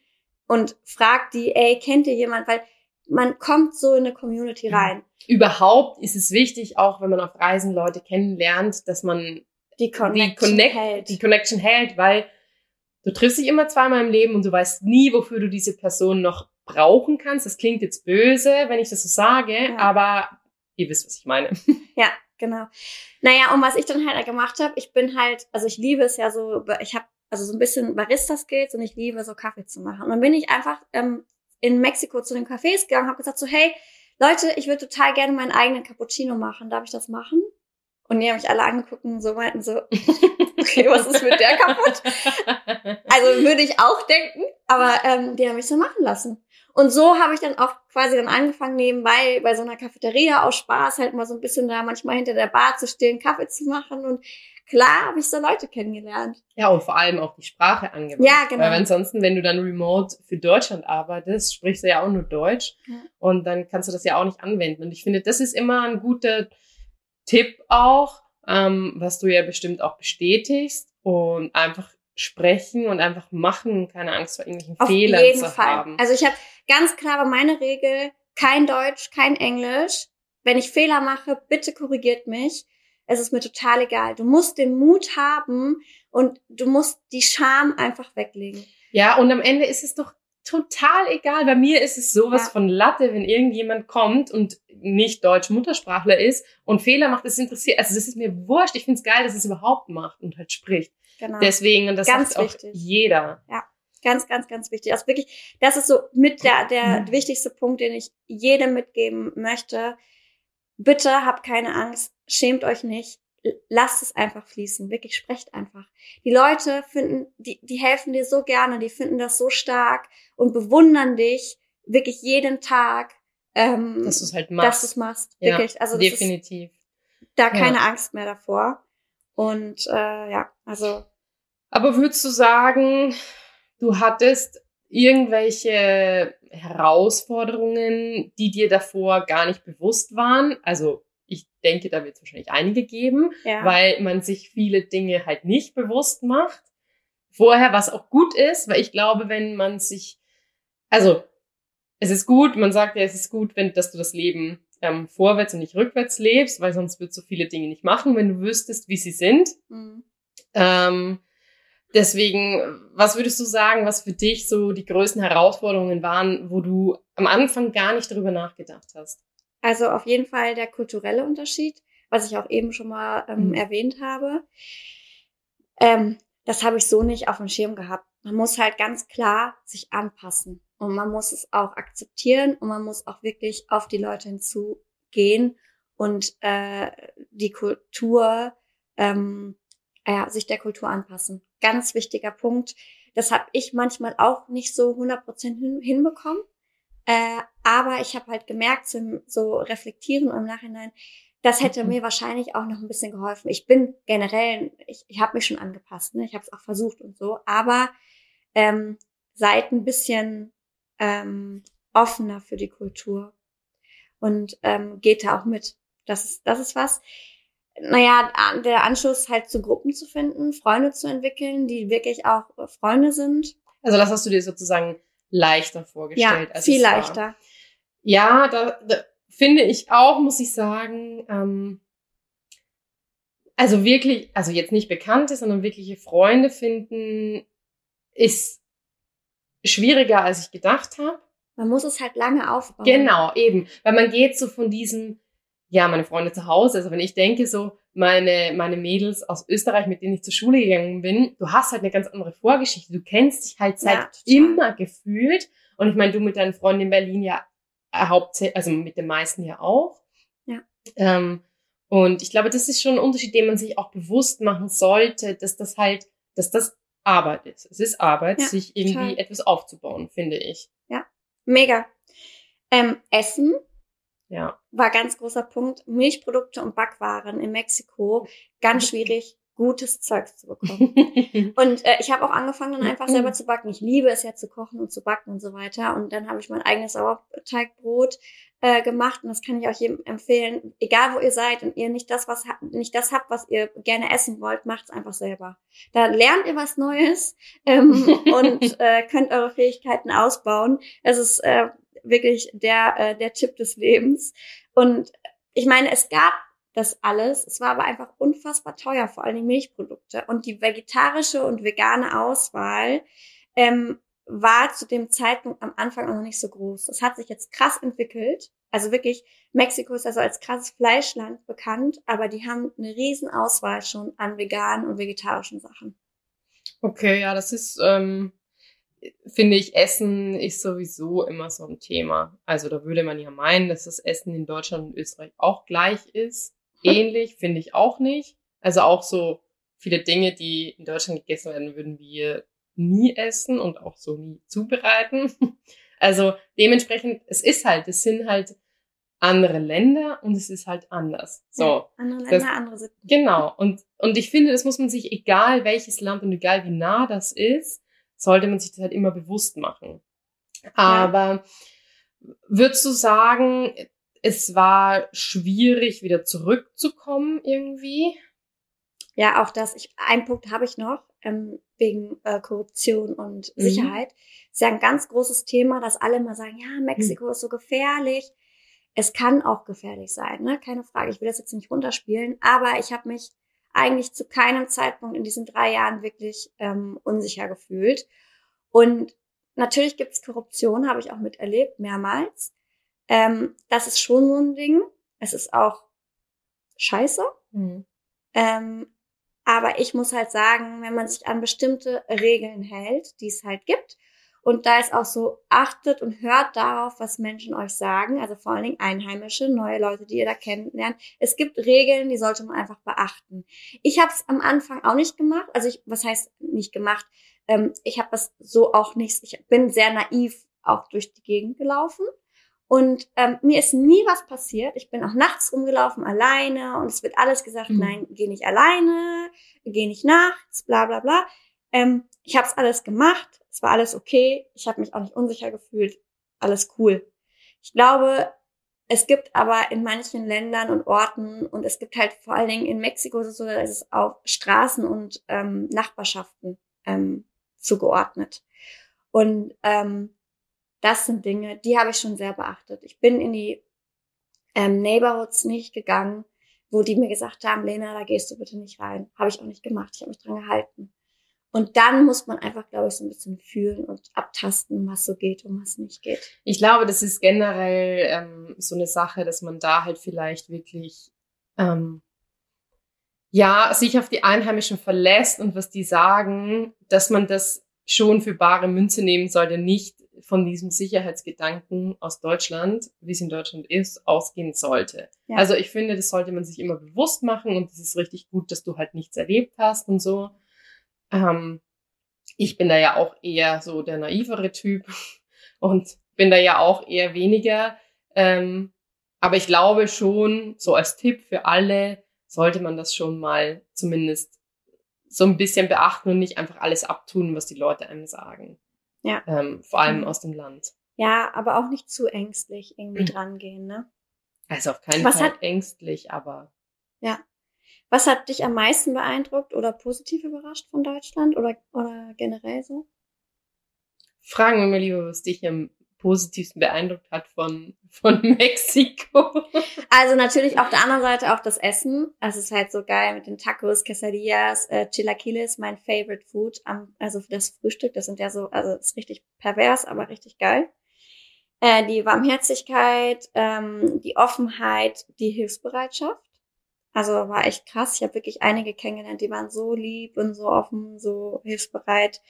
Speaker 1: und fragt die, ey, kennt ihr jemand? Weil man kommt so in eine Community
Speaker 2: Mhm.
Speaker 1: rein.
Speaker 2: Überhaupt ist es wichtig, auch wenn man auf Reisen Leute kennenlernt, dass man
Speaker 1: Die Connection
Speaker 2: die, Connect
Speaker 1: hält.
Speaker 2: die Connection hält, weil du triffst dich immer zweimal im Leben und du weißt nie, wofür du diese Person noch brauchen kannst. Das klingt jetzt böse, wenn ich das so sage,
Speaker 1: Ja.
Speaker 2: aber ihr wisst, was ich meine.
Speaker 1: Ja, genau. Naja, und was ich dann halt gemacht habe, ich bin halt, also ich liebe es ja so, ich habe also so ein bisschen Barista-Skills und ich liebe so Kaffee zu machen. Und dann bin ich einfach ähm, in Mexiko zu den Cafés gegangen, habe gesagt so, hey, Leute, ich würde total gerne meinen eigenen Cappuccino machen. Darf ich das machen? Und die haben mich alle angeguckt und so meinten so, okay, was ist mit der kaputt? Also würde ich auch denken, aber ähm, die haben mich so machen lassen. Und so habe ich dann auch quasi dann angefangen, nebenbei bei so einer Cafeteria aus Spaß halt mal so ein bisschen da manchmal hinter der Bar zu stehen, Kaffee zu machen. Und klar habe ich so Leute kennengelernt.
Speaker 2: Ja, und vor allem auch die Sprache angewandt.
Speaker 1: Ja, genau.
Speaker 2: Weil ansonsten, wenn du dann remote für Deutschland arbeitest, sprichst du ja auch nur Deutsch.
Speaker 1: Ja.
Speaker 2: Und dann kannst du das ja auch nicht anwenden. Und ich finde, das ist immer ein guter Tipp auch, ähm, was du ja bestimmt auch bestätigst. Und einfach sprechen und einfach machen, keine Angst vor irgendwelchen
Speaker 1: Auf
Speaker 2: Fehlern
Speaker 1: jeden
Speaker 2: zu
Speaker 1: Fall.
Speaker 2: haben.
Speaker 1: Also ich habe ganz klare meine Regel, kein Deutsch, kein Englisch. Wenn ich Fehler mache, bitte korrigiert mich. Es ist mir total egal. Du musst den Mut haben und du musst die Scham einfach weglegen.
Speaker 2: Ja, und am Ende ist es doch total egal. Bei mir ist es sowas
Speaker 1: Ja.
Speaker 2: von Latte, wenn irgendjemand kommt und nicht Deutsch Muttersprachler ist und Fehler macht, das interessiert, also das ist mir wurscht. Ich find's geil, dass es überhaupt macht und halt spricht.
Speaker 1: Genau.
Speaker 2: Deswegen, und das
Speaker 1: Ganz
Speaker 2: sagt auch
Speaker 1: wichtig.
Speaker 2: jeder.
Speaker 1: Ja. Ganz, ganz, ganz wichtig. Ist wirklich, das ist so mit der, der
Speaker 2: Mhm.
Speaker 1: wichtigste Punkt, den ich jedem mitgeben möchte. Bitte habt keine Angst, schämt euch nicht, lasst es einfach fließen, wirklich sprecht einfach. Die Leute finden, die, die helfen dir so gerne, die finden das so stark und bewundern dich wirklich jeden Tag, ähm,
Speaker 2: Dass du es halt
Speaker 1: dass
Speaker 2: machst.
Speaker 1: du es machst.
Speaker 2: Ja,
Speaker 1: Wirklich, also das ist
Speaker 2: Definitiv.
Speaker 1: da
Speaker 2: Ja.
Speaker 1: keine Angst mehr davor. Und äh, ja, also
Speaker 2: Aber würdest du sagen, du hattest irgendwelche Herausforderungen, die dir davor gar nicht bewusst waren? Also ich denke, da wird es wahrscheinlich einige geben,
Speaker 1: ja.
Speaker 2: weil man sich viele Dinge halt nicht bewusst macht. Vorher, was auch gut ist, weil ich glaube, wenn man sich, also es ist gut, man sagt ja, es ist gut, wenn, dass du das Leben ähm, vorwärts und nicht rückwärts lebst, weil sonst würdest du viele Dinge nicht machen, wenn du wüsstest, wie sie sind.
Speaker 1: Mhm.
Speaker 2: Ähm, deswegen, was würdest du sagen, was für dich so die größten Herausforderungen waren, wo du am Anfang gar nicht darüber nachgedacht hast?
Speaker 1: Also auf jeden Fall der kulturelle Unterschied, was ich auch eben schon mal ähm,
Speaker 2: Mhm.
Speaker 1: erwähnt habe. Ähm, das habe ich so nicht auf dem Schirm gehabt. Man muss halt ganz klar sich anpassen und man muss es auch akzeptieren und man muss auch wirklich auf die Leute hinzugehen und äh, die Kultur, ähm, ja, sich der Kultur anpassen. Ganz wichtiger Punkt. Das habe ich manchmal auch nicht so 100% hin, hinbekommen. Äh, aber ich habe halt gemerkt, so, so reflektieren im Nachhinein, das hätte
Speaker 2: Mhm.
Speaker 1: mir wahrscheinlich auch noch ein bisschen geholfen. Ich bin generell, ich, ich habe mich schon angepasst, ne? ich habe es auch versucht und so, aber ähm, seid ein bisschen ähm, offener für die Kultur und ähm, geht da auch mit. Das ist, das ist was. Naja, der Anschluss halt zu Gruppen zu finden, Freunde zu entwickeln, die wirklich auch Freunde sind.
Speaker 2: Also das hast du dir sozusagen leichter vorgestellt.
Speaker 1: Ja,
Speaker 2: als
Speaker 1: viel
Speaker 2: es war. Ja, da, da finde ich auch, muss ich sagen, ähm, also wirklich, also jetzt nicht Bekannte, sondern wirkliche Freunde finden, ist schwieriger, als ich gedacht habe.
Speaker 1: Man muss es halt lange aufbauen.
Speaker 2: Genau, eben. Weil man geht so von diesem, ja, meine Freunde zu Hause, also wenn ich denke so, meine, meine Mädels aus Österreich, mit denen ich zur Schule gegangen bin, du hast halt eine ganz andere Vorgeschichte. Du kennst dich halt seit
Speaker 1: Ja,
Speaker 2: immer gefühlt. Und ich meine, du mit deinen Freunden in Berlin ja hauptsächlich, also mit den meisten ja auch.
Speaker 1: Ja.
Speaker 2: Ähm, und ich glaube, das ist schon ein Unterschied, den man sich auch bewusst machen sollte, dass das halt, dass das Arbeit ist. Es ist Arbeit,
Speaker 1: Ja,
Speaker 2: sich irgendwie
Speaker 1: total.
Speaker 2: etwas aufzubauen, finde ich.
Speaker 1: Mega. Ähm, Essen
Speaker 2: Ja.
Speaker 1: war ganz großer Punkt. Milchprodukte und Backwaren in Mexiko, ganz schwierig, gutes Zeugs zu bekommen. Und äh, ich habe auch angefangen, dann einfach
Speaker 2: Mhm.
Speaker 1: selber zu backen. Ich liebe es ja zu kochen und zu backen und so weiter. Und dann habe ich mein eigenes Sauerteigbrot äh, gemacht und das kann ich auch jedem empfehlen. Egal wo ihr seid und ihr nicht das, was nicht das habt, was ihr gerne essen wollt, macht's einfach selber. Da lernt ihr was Neues ähm, und äh, könnt eure Fähigkeiten ausbauen. Es ist äh, wirklich der äh, der Tipp des Lebens. Und ich meine, es gab das alles. Es war aber einfach unfassbar teuer, vor allem die Milchprodukte. Und die vegetarische und vegane Auswahl ähm, war zu dem Zeitpunkt am Anfang auch noch nicht so groß. Es hat sich jetzt krass entwickelt. Also wirklich, Mexiko ist also als krasses Fleischland bekannt, aber die haben eine riesen Auswahl schon an veganen und vegetarischen Sachen.
Speaker 2: Okay, ja, das ist, ähm, finde ich, Essen ist sowieso immer so ein Thema. Also da würde man ja meinen, dass das Essen in Deutschland und Österreich auch gleich ist. Ähnlich finde ich auch nicht. Also auch so viele Dinge, die in Deutschland gegessen werden, würden wir nie essen und auch so nie zubereiten. Also dementsprechend, es ist halt, es sind halt andere Länder und es ist halt anders. So.
Speaker 1: Ja, andere
Speaker 2: Das-
Speaker 1: Länder, andere Sitten.
Speaker 2: Genau. Und, und ich finde, das muss man sich, egal welches Land und egal wie nah das ist, sollte man sich das halt immer bewusst machen. Aber würdest du sagen, es war schwierig, wieder zurückzukommen irgendwie?
Speaker 1: Ja, auch das. Ich, einen Punkt habe ich noch, ähm, wegen äh, Korruption und
Speaker 2: Mhm.
Speaker 1: Sicherheit. Ist ja ein ganz großes Thema, dass alle immer sagen, ja, Mexiko ist so gefährlich. Es kann auch gefährlich sein, ne? Keine Frage. Ich will das jetzt nicht runterspielen, aber ich habe mich eigentlich zu keinem Zeitpunkt in diesen drei Jahren wirklich ähm, unsicher gefühlt. Und natürlich gibt's Korruption, habe ich auch miterlebt, mehrmals. Ähm, das ist schon so ein Ding. Es ist auch scheiße. Ähm, Aber ich muss halt sagen, wenn man sich an bestimmte Regeln hält, die es halt gibt, und da ist auch so, achtet und hört darauf, was Menschen euch sagen, also vor allen Dingen Einheimische, neue Leute, die ihr da kennenlernt. Es gibt Regeln, die sollte man einfach beachten. Ich habe es am Anfang auch nicht gemacht, also ich, was heißt nicht gemacht? Ähm, ich habe das so auch nicht, ich bin sehr naiv auch durch die Gegend gelaufen. Und ähm, mir ist nie was passiert. Ich bin auch nachts rumgelaufen, alleine, und es wird alles gesagt, mhm. nein, geh nicht alleine, geh nicht nachts, bla bla bla. Ähm, ich habe es alles gemacht, es war alles okay, ich habe mich auch nicht unsicher gefühlt, alles cool. Ich glaube, es gibt aber in manchen Ländern und Orten und es gibt halt vor allen Dingen in Mexiko so, dass es auf Straßen und ähm, Nachbarschaften ähm, zugeordnet. Und ähm, das sind Dinge, die habe ich schon sehr beachtet. Ich bin in die ähm, Neighborhoods nicht gegangen, wo die mir gesagt haben, Lena, da gehst du bitte nicht rein. Habe ich auch nicht gemacht. Ich habe mich dran gehalten. Und dann muss man einfach, glaube ich, so ein bisschen fühlen und abtasten, was so geht und was nicht geht.
Speaker 2: Ich glaube, das ist generell ähm, so eine Sache, dass man da halt vielleicht wirklich ähm, ja sich auf die Einheimischen verlässt und was die sagen, dass man das schon für bare Münze nehmen sollte, nicht von diesem Sicherheitsgedanken aus Deutschland, wie es in Deutschland ist, ausgehen sollte. Ja. Also ich finde, das sollte man sich immer bewusst machen und es ist richtig gut, dass du halt nichts erlebt hast und so. Ähm, ich bin da ja auch eher so der naivere Typ und bin da ja auch eher weniger. Ähm, aber ich glaube schon, so als Tipp für alle, sollte man das schon mal zumindest so ein bisschen beachten und nicht einfach alles abtun, was die Leute einem sagen. Ja. Ähm, vor allem mhm. aus dem Land.
Speaker 1: Ja, aber auch nicht zu ängstlich irgendwie mhm. drangehen, ne?
Speaker 2: Also auf keinen was Fall hat, ängstlich, aber.
Speaker 1: Ja. Was hat dich am meisten beeindruckt oder positiv überrascht von Deutschland oder, oder generell so?
Speaker 2: Fragen wir mal lieber, was dich am positivsten beeindruckt hat von, von Mexiko.
Speaker 1: Also natürlich auf der anderen Seite auch das Essen. Es ist halt so geil mit den Tacos, Quesadillas, äh, Chilaquiles, mein Favorite Food. Um, also das Frühstück, das sind ja so, also ist richtig pervers, aber richtig geil. Äh, die Warmherzigkeit, ähm, die Offenheit, die Hilfsbereitschaft. Also war echt krass. Ich habe wirklich einige kennengelernt, die waren so lieb und so offen, so hilfsbereit.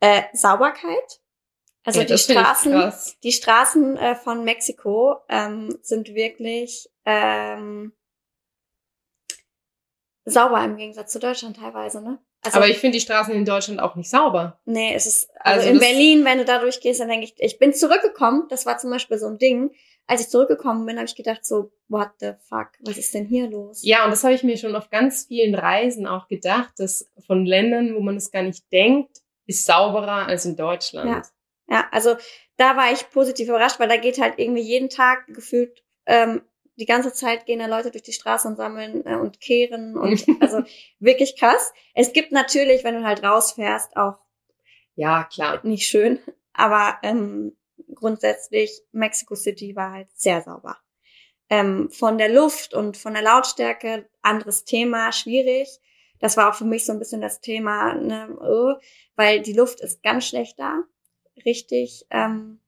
Speaker 1: Äh, Sauberkeit. Also ja, die, Straßen, die Straßen äh, von Mexiko ähm, sind wirklich ähm, sauber im Gegensatz zu Deutschland teilweise, ne?
Speaker 2: Also, Aber ich finde die Straßen in Deutschland auch nicht sauber.
Speaker 1: Nee, es ist, also, also in Berlin, wenn du da durchgehst, dann denke ich, ich bin zurückgekommen, das war zum Beispiel so ein Ding, als ich zurückgekommen bin, habe ich gedacht so, what the fuck, was ist denn hier los?
Speaker 2: Ja, und das habe ich mir schon auf ganz vielen Reisen auch gedacht, dass von Ländern, wo man es gar nicht denkt, ist sauberer als in Deutschland.
Speaker 1: Ja, ja also da war ich positiv überrascht, weil da geht halt irgendwie jeden Tag gefühlt ähm, die ganze Zeit gehen da Leute durch die Straße und sammeln äh, und kehren und also wirklich krass. Es gibt natürlich, wenn du halt rausfährst, auch
Speaker 2: ja klar
Speaker 1: nicht schön, aber ähm, grundsätzlich Mexico City war halt sehr sauber. Ähm, von der Luft und von der Lautstärke, anderes Thema, schwierig. Das war auch für mich so ein bisschen das Thema, ne, oh, weil die Luft ist ganz schlecht da. Richtig, ähm,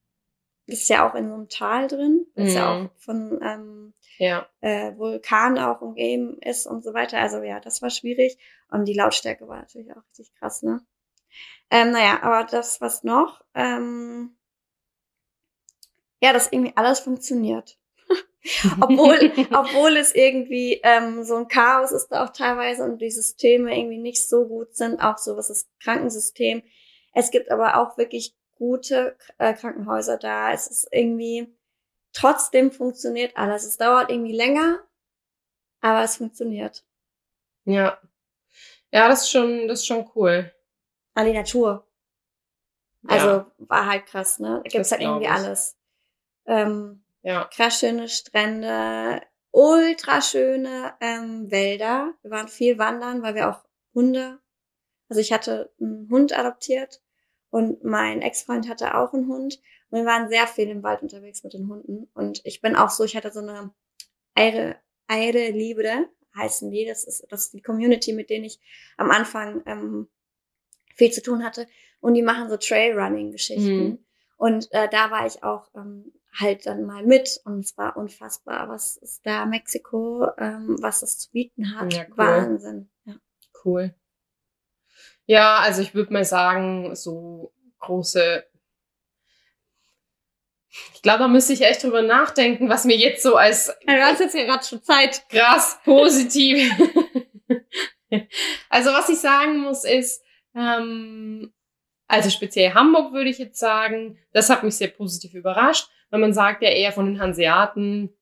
Speaker 1: ist ja auch in so einem Tal drin, ist mhm. ja auch von ähm, ja. äh, Vulkan auch umgeben ist und so weiter. Also ja, das war schwierig. Und die Lautstärke war natürlich auch richtig krass, ne? Ähm, naja, aber das, was noch, ähm, ja, dass irgendwie alles funktioniert. obwohl, obwohl es irgendwie ähm, so ein Chaos ist da auch teilweise und die Systeme irgendwie nicht so gut sind, auch so was das Krankensystem. Es gibt aber auch wirklich gute äh, Krankenhäuser da. Es ist irgendwie, trotzdem funktioniert alles. Es dauert irgendwie länger, aber es funktioniert.
Speaker 2: Ja. Ja, das ist schon, das ist schon cool.
Speaker 1: An die Natur. Also ja. war halt krass, ne? Da gibt's halt irgendwie ich. alles. Ähm, ja. Krass schöne Strände, ultra schöne ähm, Wälder. Wir waren viel wandern, weil wir auch Hunde, also ich hatte einen Hund adoptiert und mein Ex-Freund hatte auch einen Hund. Und wir waren sehr viel im Wald unterwegs mit den Hunden. Und ich bin auch so, ich hatte so eine Eire, Eire Liebe, heißen die. Das ist, das ist die Community, mit denen ich am Anfang ähm, viel zu tun hatte. Und die machen so Trailrunning-Geschichten. Mhm. Und äh, da war ich auch ähm, halt dann mal mit und es war unfassbar, was ist da Mexiko, ähm, was es zu bieten hat.
Speaker 2: Ja, cool.
Speaker 1: Wahnsinn. Ja.
Speaker 2: Cool. Ja, also ich würde mal sagen, so große. Ich glaube, da müsste ich echt drüber nachdenken, was mir jetzt so als
Speaker 1: Ja, Du hast jetzt gerade schon Zeit.
Speaker 2: krass positiv. also was ich sagen muss ist, ähm, also speziell Hamburg würde ich jetzt sagen, das hat mich sehr positiv überrascht, weil man sagt ja eher von den Hanseaten,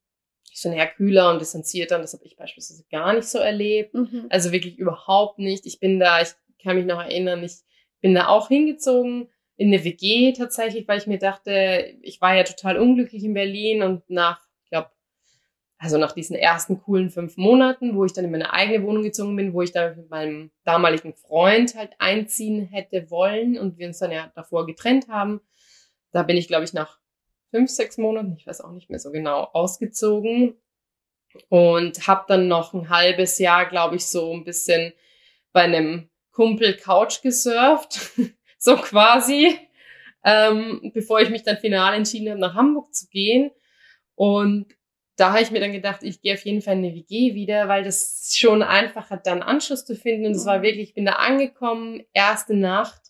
Speaker 2: die sind eher kühler und distanzierter und das habe ich beispielsweise gar nicht so erlebt.
Speaker 1: Mhm.
Speaker 2: Also wirklich überhaupt nicht. Ich bin da, ich kann mich noch erinnern, ich bin da auch hingezogen in eine WG tatsächlich, weil ich mir dachte, ich war ja total unglücklich in Berlin und nach, ich glaube, also nach diesen ersten coolen fünf Monaten, wo ich dann in meine eigene Wohnung gezogen bin, wo ich da mit meinem damaligen Freund halt einziehen hätte wollen und wir uns dann ja davor getrennt haben, da bin ich, glaube ich, nach fünf, sechs Monaten, ich weiß auch nicht mehr so genau, ausgezogen und habe dann noch ein halbes Jahr, glaube ich, so ein bisschen bei einem Kumpel Couch gesurft, so quasi, ähm, bevor ich mich dann final entschieden habe, nach Hamburg zu gehen. Und da habe ich mir dann gedacht, ich gehe auf jeden Fall in eine WG wieder, weil das schon einfach hat, dann Anschluss zu finden. Und es war wirklich, ich bin da angekommen, erste Nacht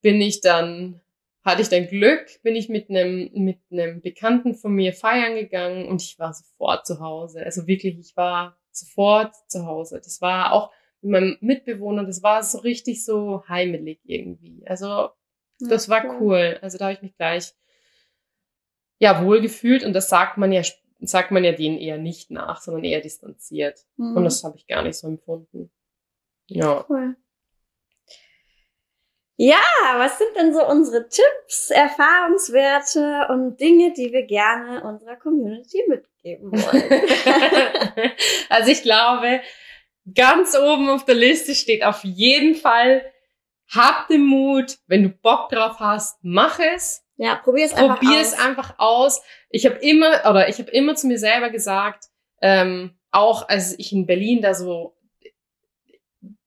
Speaker 2: bin ich dann, hatte ich dann Glück, bin ich mit einem, mit einem Bekannten von mir feiern gegangen und ich war sofort zu Hause. Also wirklich, ich war sofort zu Hause. Das war auch mit meinem Mitbewohner, das war so richtig so heimelig irgendwie. Also das
Speaker 1: Ja,
Speaker 2: war cool. Also da habe ich mich gleich ja wohl gefühlt und das sagt man ja sagt man ja denen eher nicht nach, sondern eher distanziert.
Speaker 1: Mhm.
Speaker 2: Und das habe ich gar nicht so empfunden. Ja.
Speaker 1: Cool. Ja, was sind denn so unsere Tipps, Erfahrungswerte und Dinge, die wir gerne unserer Community mitgeben wollen?
Speaker 2: also ich glaube, ganz oben auf der Liste steht auf jeden Fall, hab den Mut, wenn du Bock drauf hast, mach es.
Speaker 1: ja, probier es einfach
Speaker 2: Probier
Speaker 1: aus.
Speaker 2: es einfach aus. Ich habe immer, oder ich habe immer zu mir selber gesagt, ähm, auch als ich in Berlin da so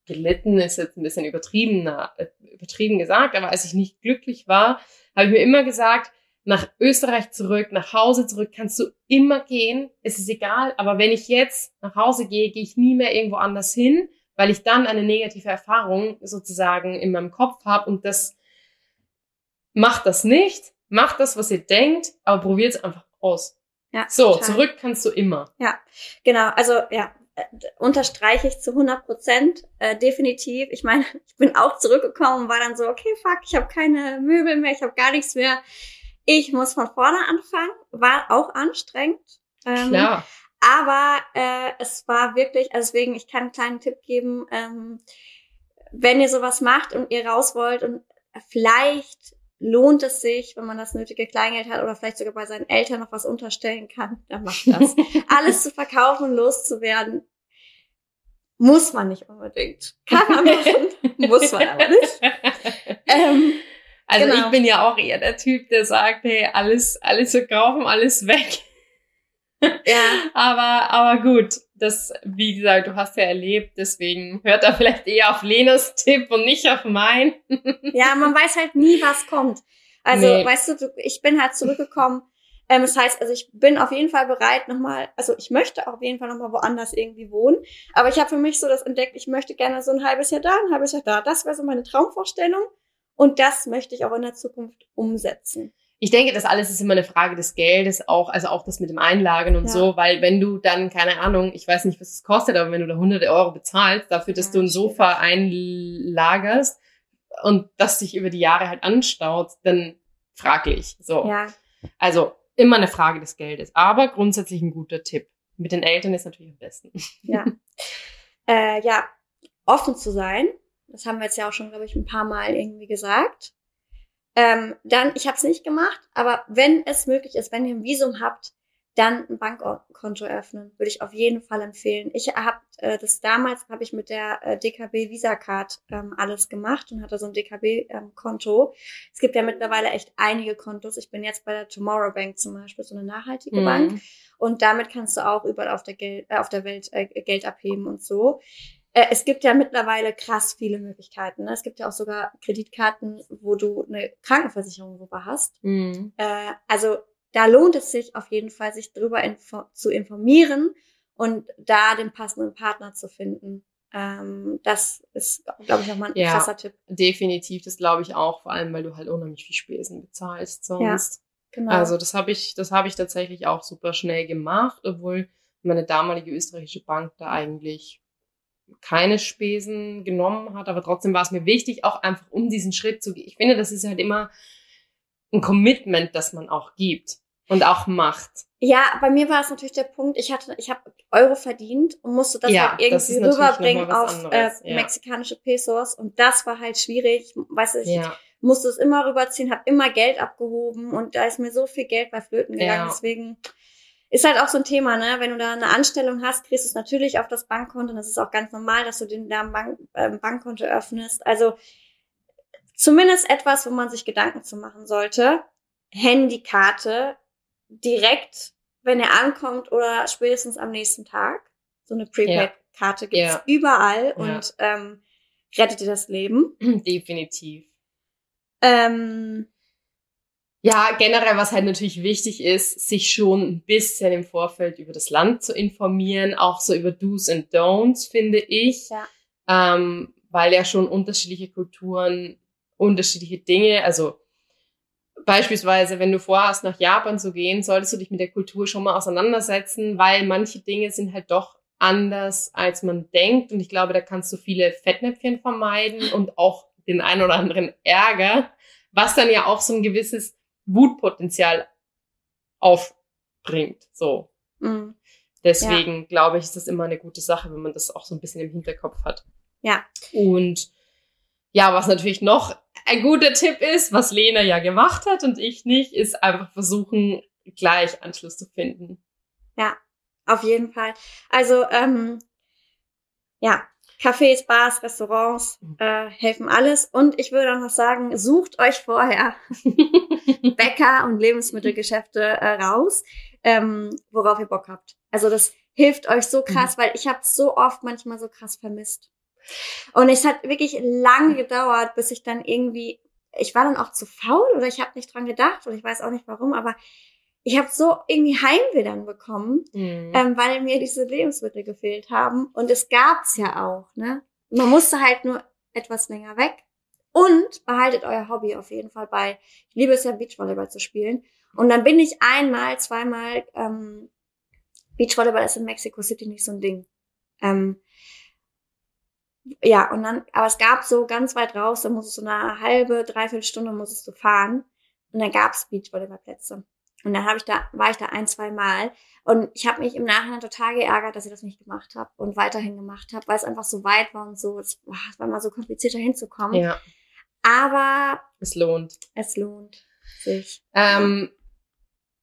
Speaker 2: gelitten ist jetzt ein bisschen übertrieben, äh, übertrieben gesagt, aber als ich nicht glücklich war, habe ich mir immer gesagt, nach Österreich zurück, nach Hause zurück, kannst du immer gehen. Es ist egal, aber wenn ich jetzt nach Hause gehe, gehe ich nie mehr irgendwo anders hin, weil ich dann eine negative Erfahrung sozusagen in meinem Kopf habe und das macht das nicht, macht das, was ihr denkt, aber probiert es einfach aus.
Speaker 1: Ja,
Speaker 2: So,
Speaker 1: total.
Speaker 2: zurück kannst du immer.
Speaker 1: Genau, also ja, unterstreiche ich zu 100 Prozent, äh, definitiv. Ich meine, ich bin auch zurückgekommen und war dann so, okay, fuck, ich habe keine Möbel mehr, ich habe gar nichts mehr. Ich muss von vorne anfangen. War auch anstrengend. Ähm,
Speaker 2: Klar.
Speaker 1: Aber äh, es war wirklich, also deswegen, ich kann einen kleinen Tipp geben, ähm, wenn ihr sowas macht und ihr raus wollt und vielleicht lohnt es sich, wenn man das nötige Kleingeld hat oder vielleicht sogar bei seinen Eltern noch was unterstellen kann, dann macht das. Alles zu verkaufen und loszuwerden, muss man nicht unbedingt. Kann man machen, muss man aber nicht. Ähm,
Speaker 2: Also
Speaker 1: Genau.
Speaker 2: ich bin ja auch eher der Typ, der sagt, hey, alles, alles verkaufen, alles weg.
Speaker 1: ja,
Speaker 2: Aber, aber gut, das, wie gesagt, du hast ja erlebt, deswegen hört da vielleicht eher auf Lenas Tipp und nicht auf meinen.
Speaker 1: Ja, man weiß halt nie, was kommt. Also,
Speaker 2: Nee.
Speaker 1: weißt du, du, ich bin halt zurückgekommen. Ähm, das heißt, also ich bin auf jeden Fall bereit, nochmal, also ich möchte auf jeden Fall nochmal woanders irgendwie wohnen. Aber ich habe für mich so das entdeckt, ich möchte gerne so ein halbes Jahr da, ein halbes Jahr da. Das wäre so meine Traumvorstellung. Und das möchte ich auch in der Zukunft umsetzen.
Speaker 2: Ich denke, das alles ist immer eine Frage des Geldes auch, also auch das mit dem Einlagen und
Speaker 1: Ja.
Speaker 2: so, weil wenn du dann, keine Ahnung, ich weiß nicht, was es kostet, aber wenn du da hunderte Euro bezahlst dafür, dass
Speaker 1: Ja,
Speaker 2: du ein. Sofa einlagerst und das sich über die Jahre halt anstaut, dann fraglich. So.
Speaker 1: Ja,
Speaker 2: Also immer eine Frage des Geldes, aber grundsätzlich ein guter Tipp. Mit den Eltern ist natürlich am besten.
Speaker 1: ja. äh, ja, offen zu sein. Das haben wir jetzt ja auch schon, glaube ich, ein paar Mal irgendwie gesagt. Ähm, dann, ich habe es nicht gemacht, aber wenn es möglich ist, wenn ihr ein Visum habt, dann ein Bankkonto eröffnen, würde ich auf jeden Fall empfehlen. Ich habe äh, das damals habe ich mit der äh, DKB Visa Card ähm, alles gemacht und hatte so ein DKB ähm, Konto. Es gibt ja mittlerweile echt einige Kontos. Ich bin jetzt bei der Tomorrow Bank zum Beispiel, so eine nachhaltige
Speaker 2: Mhm.
Speaker 1: Bank. Und damit kannst du auch überall auf der, Gel äh, auf der Welt äh, Geld abheben und so. Äh, es gibt ja mittlerweile krass viele Möglichkeiten. Ne? Es gibt ja auch sogar Kreditkarten, wo du eine Krankenversicherung sogar hast.
Speaker 2: Mhm.
Speaker 1: Äh, also da lohnt es sich auf jeden Fall, sich darüber info zu informieren und da den passenden Partner zu finden. Ähm, das ist, glaube ich, nochmal ein
Speaker 2: Ja.
Speaker 1: krasser Tipp.
Speaker 2: Definitiv, das glaube ich auch, vor allem, weil du halt unheimlich viel Spesen bezahlst sonst.
Speaker 1: Genau.
Speaker 2: Also das habe ich, das habe ich tatsächlich auch super schnell gemacht, obwohl meine damalige österreichische Bank da eigentlich keine Spesen genommen hat, aber trotzdem war es mir wichtig, auch einfach um diesen Schritt zu gehen. Ich finde, das ist halt immer ein Commitment, das man auch gibt und auch macht.
Speaker 1: Ja, bei mir war es natürlich der Punkt, ich hatte, ich habe Euro verdient und musste das
Speaker 2: Ja,
Speaker 1: halt irgendwie
Speaker 2: das
Speaker 1: rüberbringen auf äh,
Speaker 2: ja.
Speaker 1: mexikanische Pesos und das war halt schwierig. Weißt du, ich
Speaker 2: Ja,
Speaker 1: musste es immer rüberziehen, habe immer Geld abgehoben und da ist mir so viel Geld bei Flöten gegangen. Deswegen ist halt auch so ein Thema, ne? Wenn du da eine Anstellung hast, kriegst du es natürlich auf das Bankkonto und das ist auch ganz normal, dass du den da Bank, ähm, Bankkonto öffnest. Also zumindest etwas, wo man sich Gedanken zu machen sollte. Handykarte direkt, wenn er ankommt oder spätestens am nächsten Tag. So eine Prepaid-Karte gibt's
Speaker 2: Ja.
Speaker 1: überall
Speaker 2: Ja.
Speaker 1: und ähm, rettet dir das Leben.
Speaker 2: definitiv.
Speaker 1: Ähm,
Speaker 2: Ja, generell, was halt natürlich wichtig ist, sich schon ein bisschen im Vorfeld über das Land zu informieren, auch so über Do's and Don'ts, finde ich.
Speaker 1: Ja.
Speaker 2: Ähm, weil ja schon unterschiedliche Kulturen, unterschiedliche Dinge, also beispielsweise, wenn du vorhast, nach Japan zu gehen, solltest du dich mit der Kultur schon mal auseinandersetzen, weil manche Dinge sind halt doch anders, als man denkt. Und ich glaube, da kannst du viele Fettnäpfchen vermeiden und auch den ein oder anderen Ärger, was dann ja auch so ein gewisses Wutpotenzial aufbringt. So.
Speaker 1: mh,
Speaker 2: Deswegen glaube ich, ist das immer eine gute Sache, wenn man das auch so ein bisschen im Hinterkopf hat.
Speaker 1: Ja.
Speaker 2: Und ja, was natürlich noch ein guter Tipp ist, was Lena ja gemacht hat und ich nicht, ist einfach versuchen, gleich Anschluss zu finden.
Speaker 1: auf jeden Fall. Also, ähm, ja, Cafés, Bars, Restaurants
Speaker 2: Mhm.
Speaker 1: äh, helfen alles. Und ich würde auch noch sagen, sucht euch vorher Bäcker und Lebensmittelgeschäfte äh, raus, ähm, worauf ihr Bock habt. Also das hilft euch so
Speaker 2: Mhm.
Speaker 1: krass, weil ich habe so oft manchmal so krass vermisst. Und es hat wirklich lange gedauert, bis ich dann irgendwie, ich war dann auch zu faul oder ich habe nicht dran gedacht oder ich weiß auch nicht warum, aber ich habe so irgendwie Heimweh dann bekommen,
Speaker 2: Mhm.
Speaker 1: ähm, weil mir diese Lebensmittel gefehlt haben. Und es gab's ja auch, ne? Man musste halt nur etwas länger weg. Und behaltet euer Hobby auf jeden Fall bei. Ich liebe es ja, Beachvolleyball zu spielen. Und dann bin ich einmal, zweimal, ähm, Beachvolleyball ist in Mexico City nicht so ein Ding. Ähm, ja, und dann, aber es gab so ganz weit raus, da musstest du eine halbe, dreiviertel Stunde musstest du fahren. Und dann gab's Beachvolleyballplätze. Und dann habe ich da, war ich da ein, zwei Mal. Und ich habe mich im Nachhinein total geärgert, dass ich das nicht gemacht habe und weiterhin gemacht habe, weil es einfach so weit war und so. Es, war mal so kompliziert, da hinzukommen.
Speaker 2: Ja,
Speaker 1: Aber
Speaker 2: es lohnt.
Speaker 1: es lohnt sich.
Speaker 2: Ähm,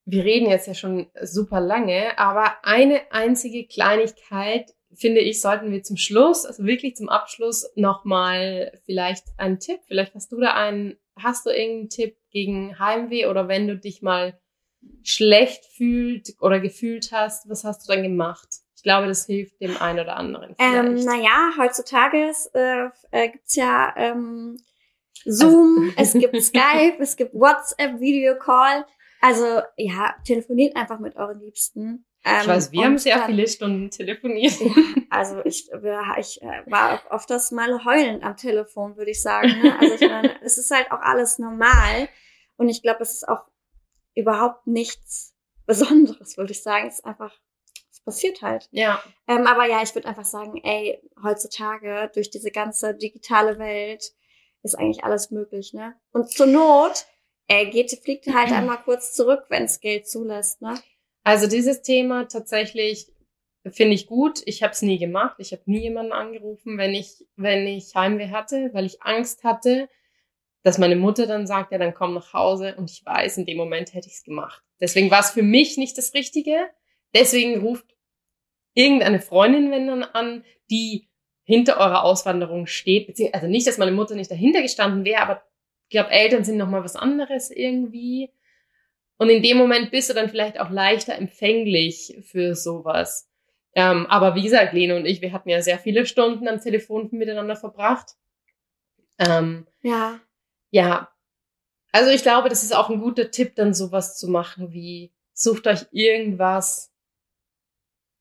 Speaker 2: wir reden jetzt ja schon super lange, aber eine einzige Kleinigkeit, finde ich, sollten wir zum Schluss, also wirklich zum Abschluss, nochmal vielleicht einen Tipp. Vielleicht hast du da einen, hast du irgendeinen Tipp gegen Heimweh oder wenn du dich mal schlecht fühlt oder gefühlt hast, was hast du dann gemacht? Ich glaube, das hilft dem einen oder anderen.
Speaker 1: Ähm, naja, heutzutage äh, äh, gibt's ja ähm, Zoom, es gibt Skype, es gibt WhatsApp, Videocall. Also ja, telefoniert einfach mit euren Liebsten. Ähm,
Speaker 2: ich weiß, wir
Speaker 1: und
Speaker 2: haben sehr
Speaker 1: dann-
Speaker 2: viele Stunden telefoniert.
Speaker 1: Also ich, wir- ich äh, war auch oft das Mal heulend am Telefon, würde ich sagen. Ne? Also ich meine, es ist halt auch alles normal. Und ich glaube, es ist auch überhaupt nichts Besonderes, würde ich sagen. Es ist einfach, es passiert halt.
Speaker 2: ja,
Speaker 1: Ähm, aber ja, ich würde einfach sagen, ey, heutzutage durch diese ganze digitale Welt ist eigentlich alles möglich, ne? Und zur Not, ey, geht, fliegt halt einmal kurz zurück, wenns Geld zulässt, ne?
Speaker 2: Also dieses Thema tatsächlich finde ich gut. Ich habe es nie gemacht. Ich habe nie jemanden angerufen, wenn ich, wenn ich Heimweh hatte, weil ich Angst hatte, dass meine Mutter dann sagt, ja, dann komm nach Hause. Und ich weiß, in dem Moment hätte ich es gemacht. Deswegen war es für mich nicht das Richtige. Deswegen ruft irgendeine Freundin, wenn dann an, die hinter eurer Auswanderung steht. Also nicht, dass meine Mutter nicht dahinter gestanden wäre, aber ich glaube, Eltern sind nochmal was anderes irgendwie. Und in dem Moment bist du dann vielleicht auch leichter empfänglich für sowas. Ähm, aber wie gesagt, Lene und ich, wir hatten ja sehr viele Stunden am Telefon miteinander verbracht. Ähm,
Speaker 1: Ja.
Speaker 2: Ja, Also ich glaube, das ist auch ein guter Tipp, dann sowas zu machen wie, sucht euch irgendwas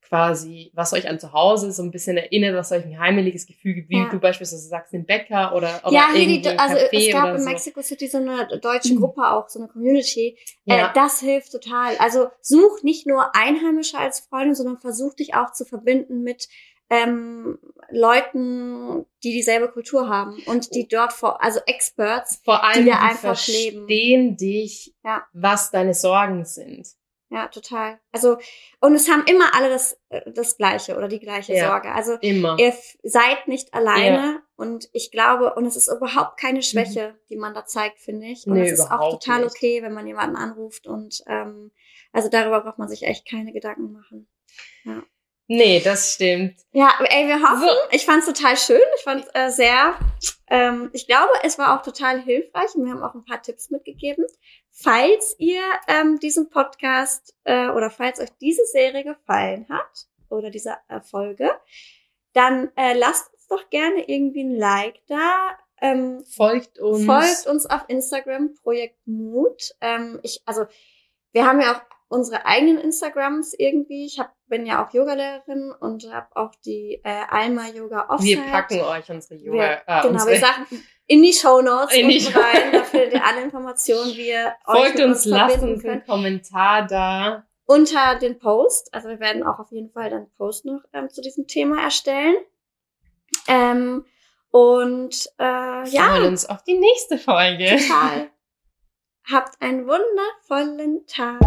Speaker 2: quasi, was euch an zu Hause so ein bisschen erinnert, was euch ein heimeliges Gefühl gibt, wie ja. du beispielsweise sagst, den Bäcker oder, oder
Speaker 1: ja, irgendwie die, also es gab in so. Mexico City so eine deutsche mhm. Gruppe auch, so eine Community. Äh, ja. Äh, das hilft total. Also such nicht nur Einheimische als Freundin, sondern versuch dich auch zu verbinden mit ähm, Leuten, die dieselbe Kultur haben und die dort vor, also Experts,
Speaker 2: vor allem
Speaker 1: die
Speaker 2: da einfach verstehen leben. dich, ja. was deine Sorgen sind.
Speaker 1: Ja, total. Also, und es haben immer alle das, äh, das Gleiche oder die gleiche ja, Sorge. Also,
Speaker 2: immer.
Speaker 1: ihr seid nicht alleine ja. und ich glaube, und es ist überhaupt keine Schwäche, mhm. die man da zeigt, finde ich. Und
Speaker 2: nee,
Speaker 1: es ist auch total nicht. okay, wenn man jemanden anruft und, ähm, also darüber braucht man sich echt keine Gedanken machen. Ja.
Speaker 2: Nee, das stimmt.
Speaker 1: Ja, ey, wir hoffen, so. ich fand's total schön. Ich fand äh, sehr, ähm, ich glaube, es war auch total hilfreich und wir haben auch ein paar Tipps mitgegeben. Falls ihr ähm, diesen Podcast äh, oder falls euch diese Serie gefallen hat oder diese äh, Folge, dann äh, lasst uns doch gerne irgendwie ein Like da. Ähm,
Speaker 2: folgt uns.
Speaker 1: Folgt uns auf Instagram, Projekt Mut. Ähm, ich, also, wir haben ja auch unsere eigenen Instagrams irgendwie. Ich hab, bin ja auch Yogalehrerin und habe auch die äh, Alma Yoga Offsite.
Speaker 2: Wir packen euch unsere Yoga. Wir,
Speaker 1: äh, genau, unsere wir sagen in die Show Notes in die rein. Da findet ihr alle Informationen, wie ihr
Speaker 2: Folgt euch uns, lasst uns einen Kommentar da.
Speaker 1: Unter den Post. Also wir werden auch auf jeden Fall dann Post noch ähm, zu diesem Thema erstellen. Ähm, und äh, ja.
Speaker 2: Freuen uns auf die nächste Folge.
Speaker 1: Total. Habt einen wundervollen Tag.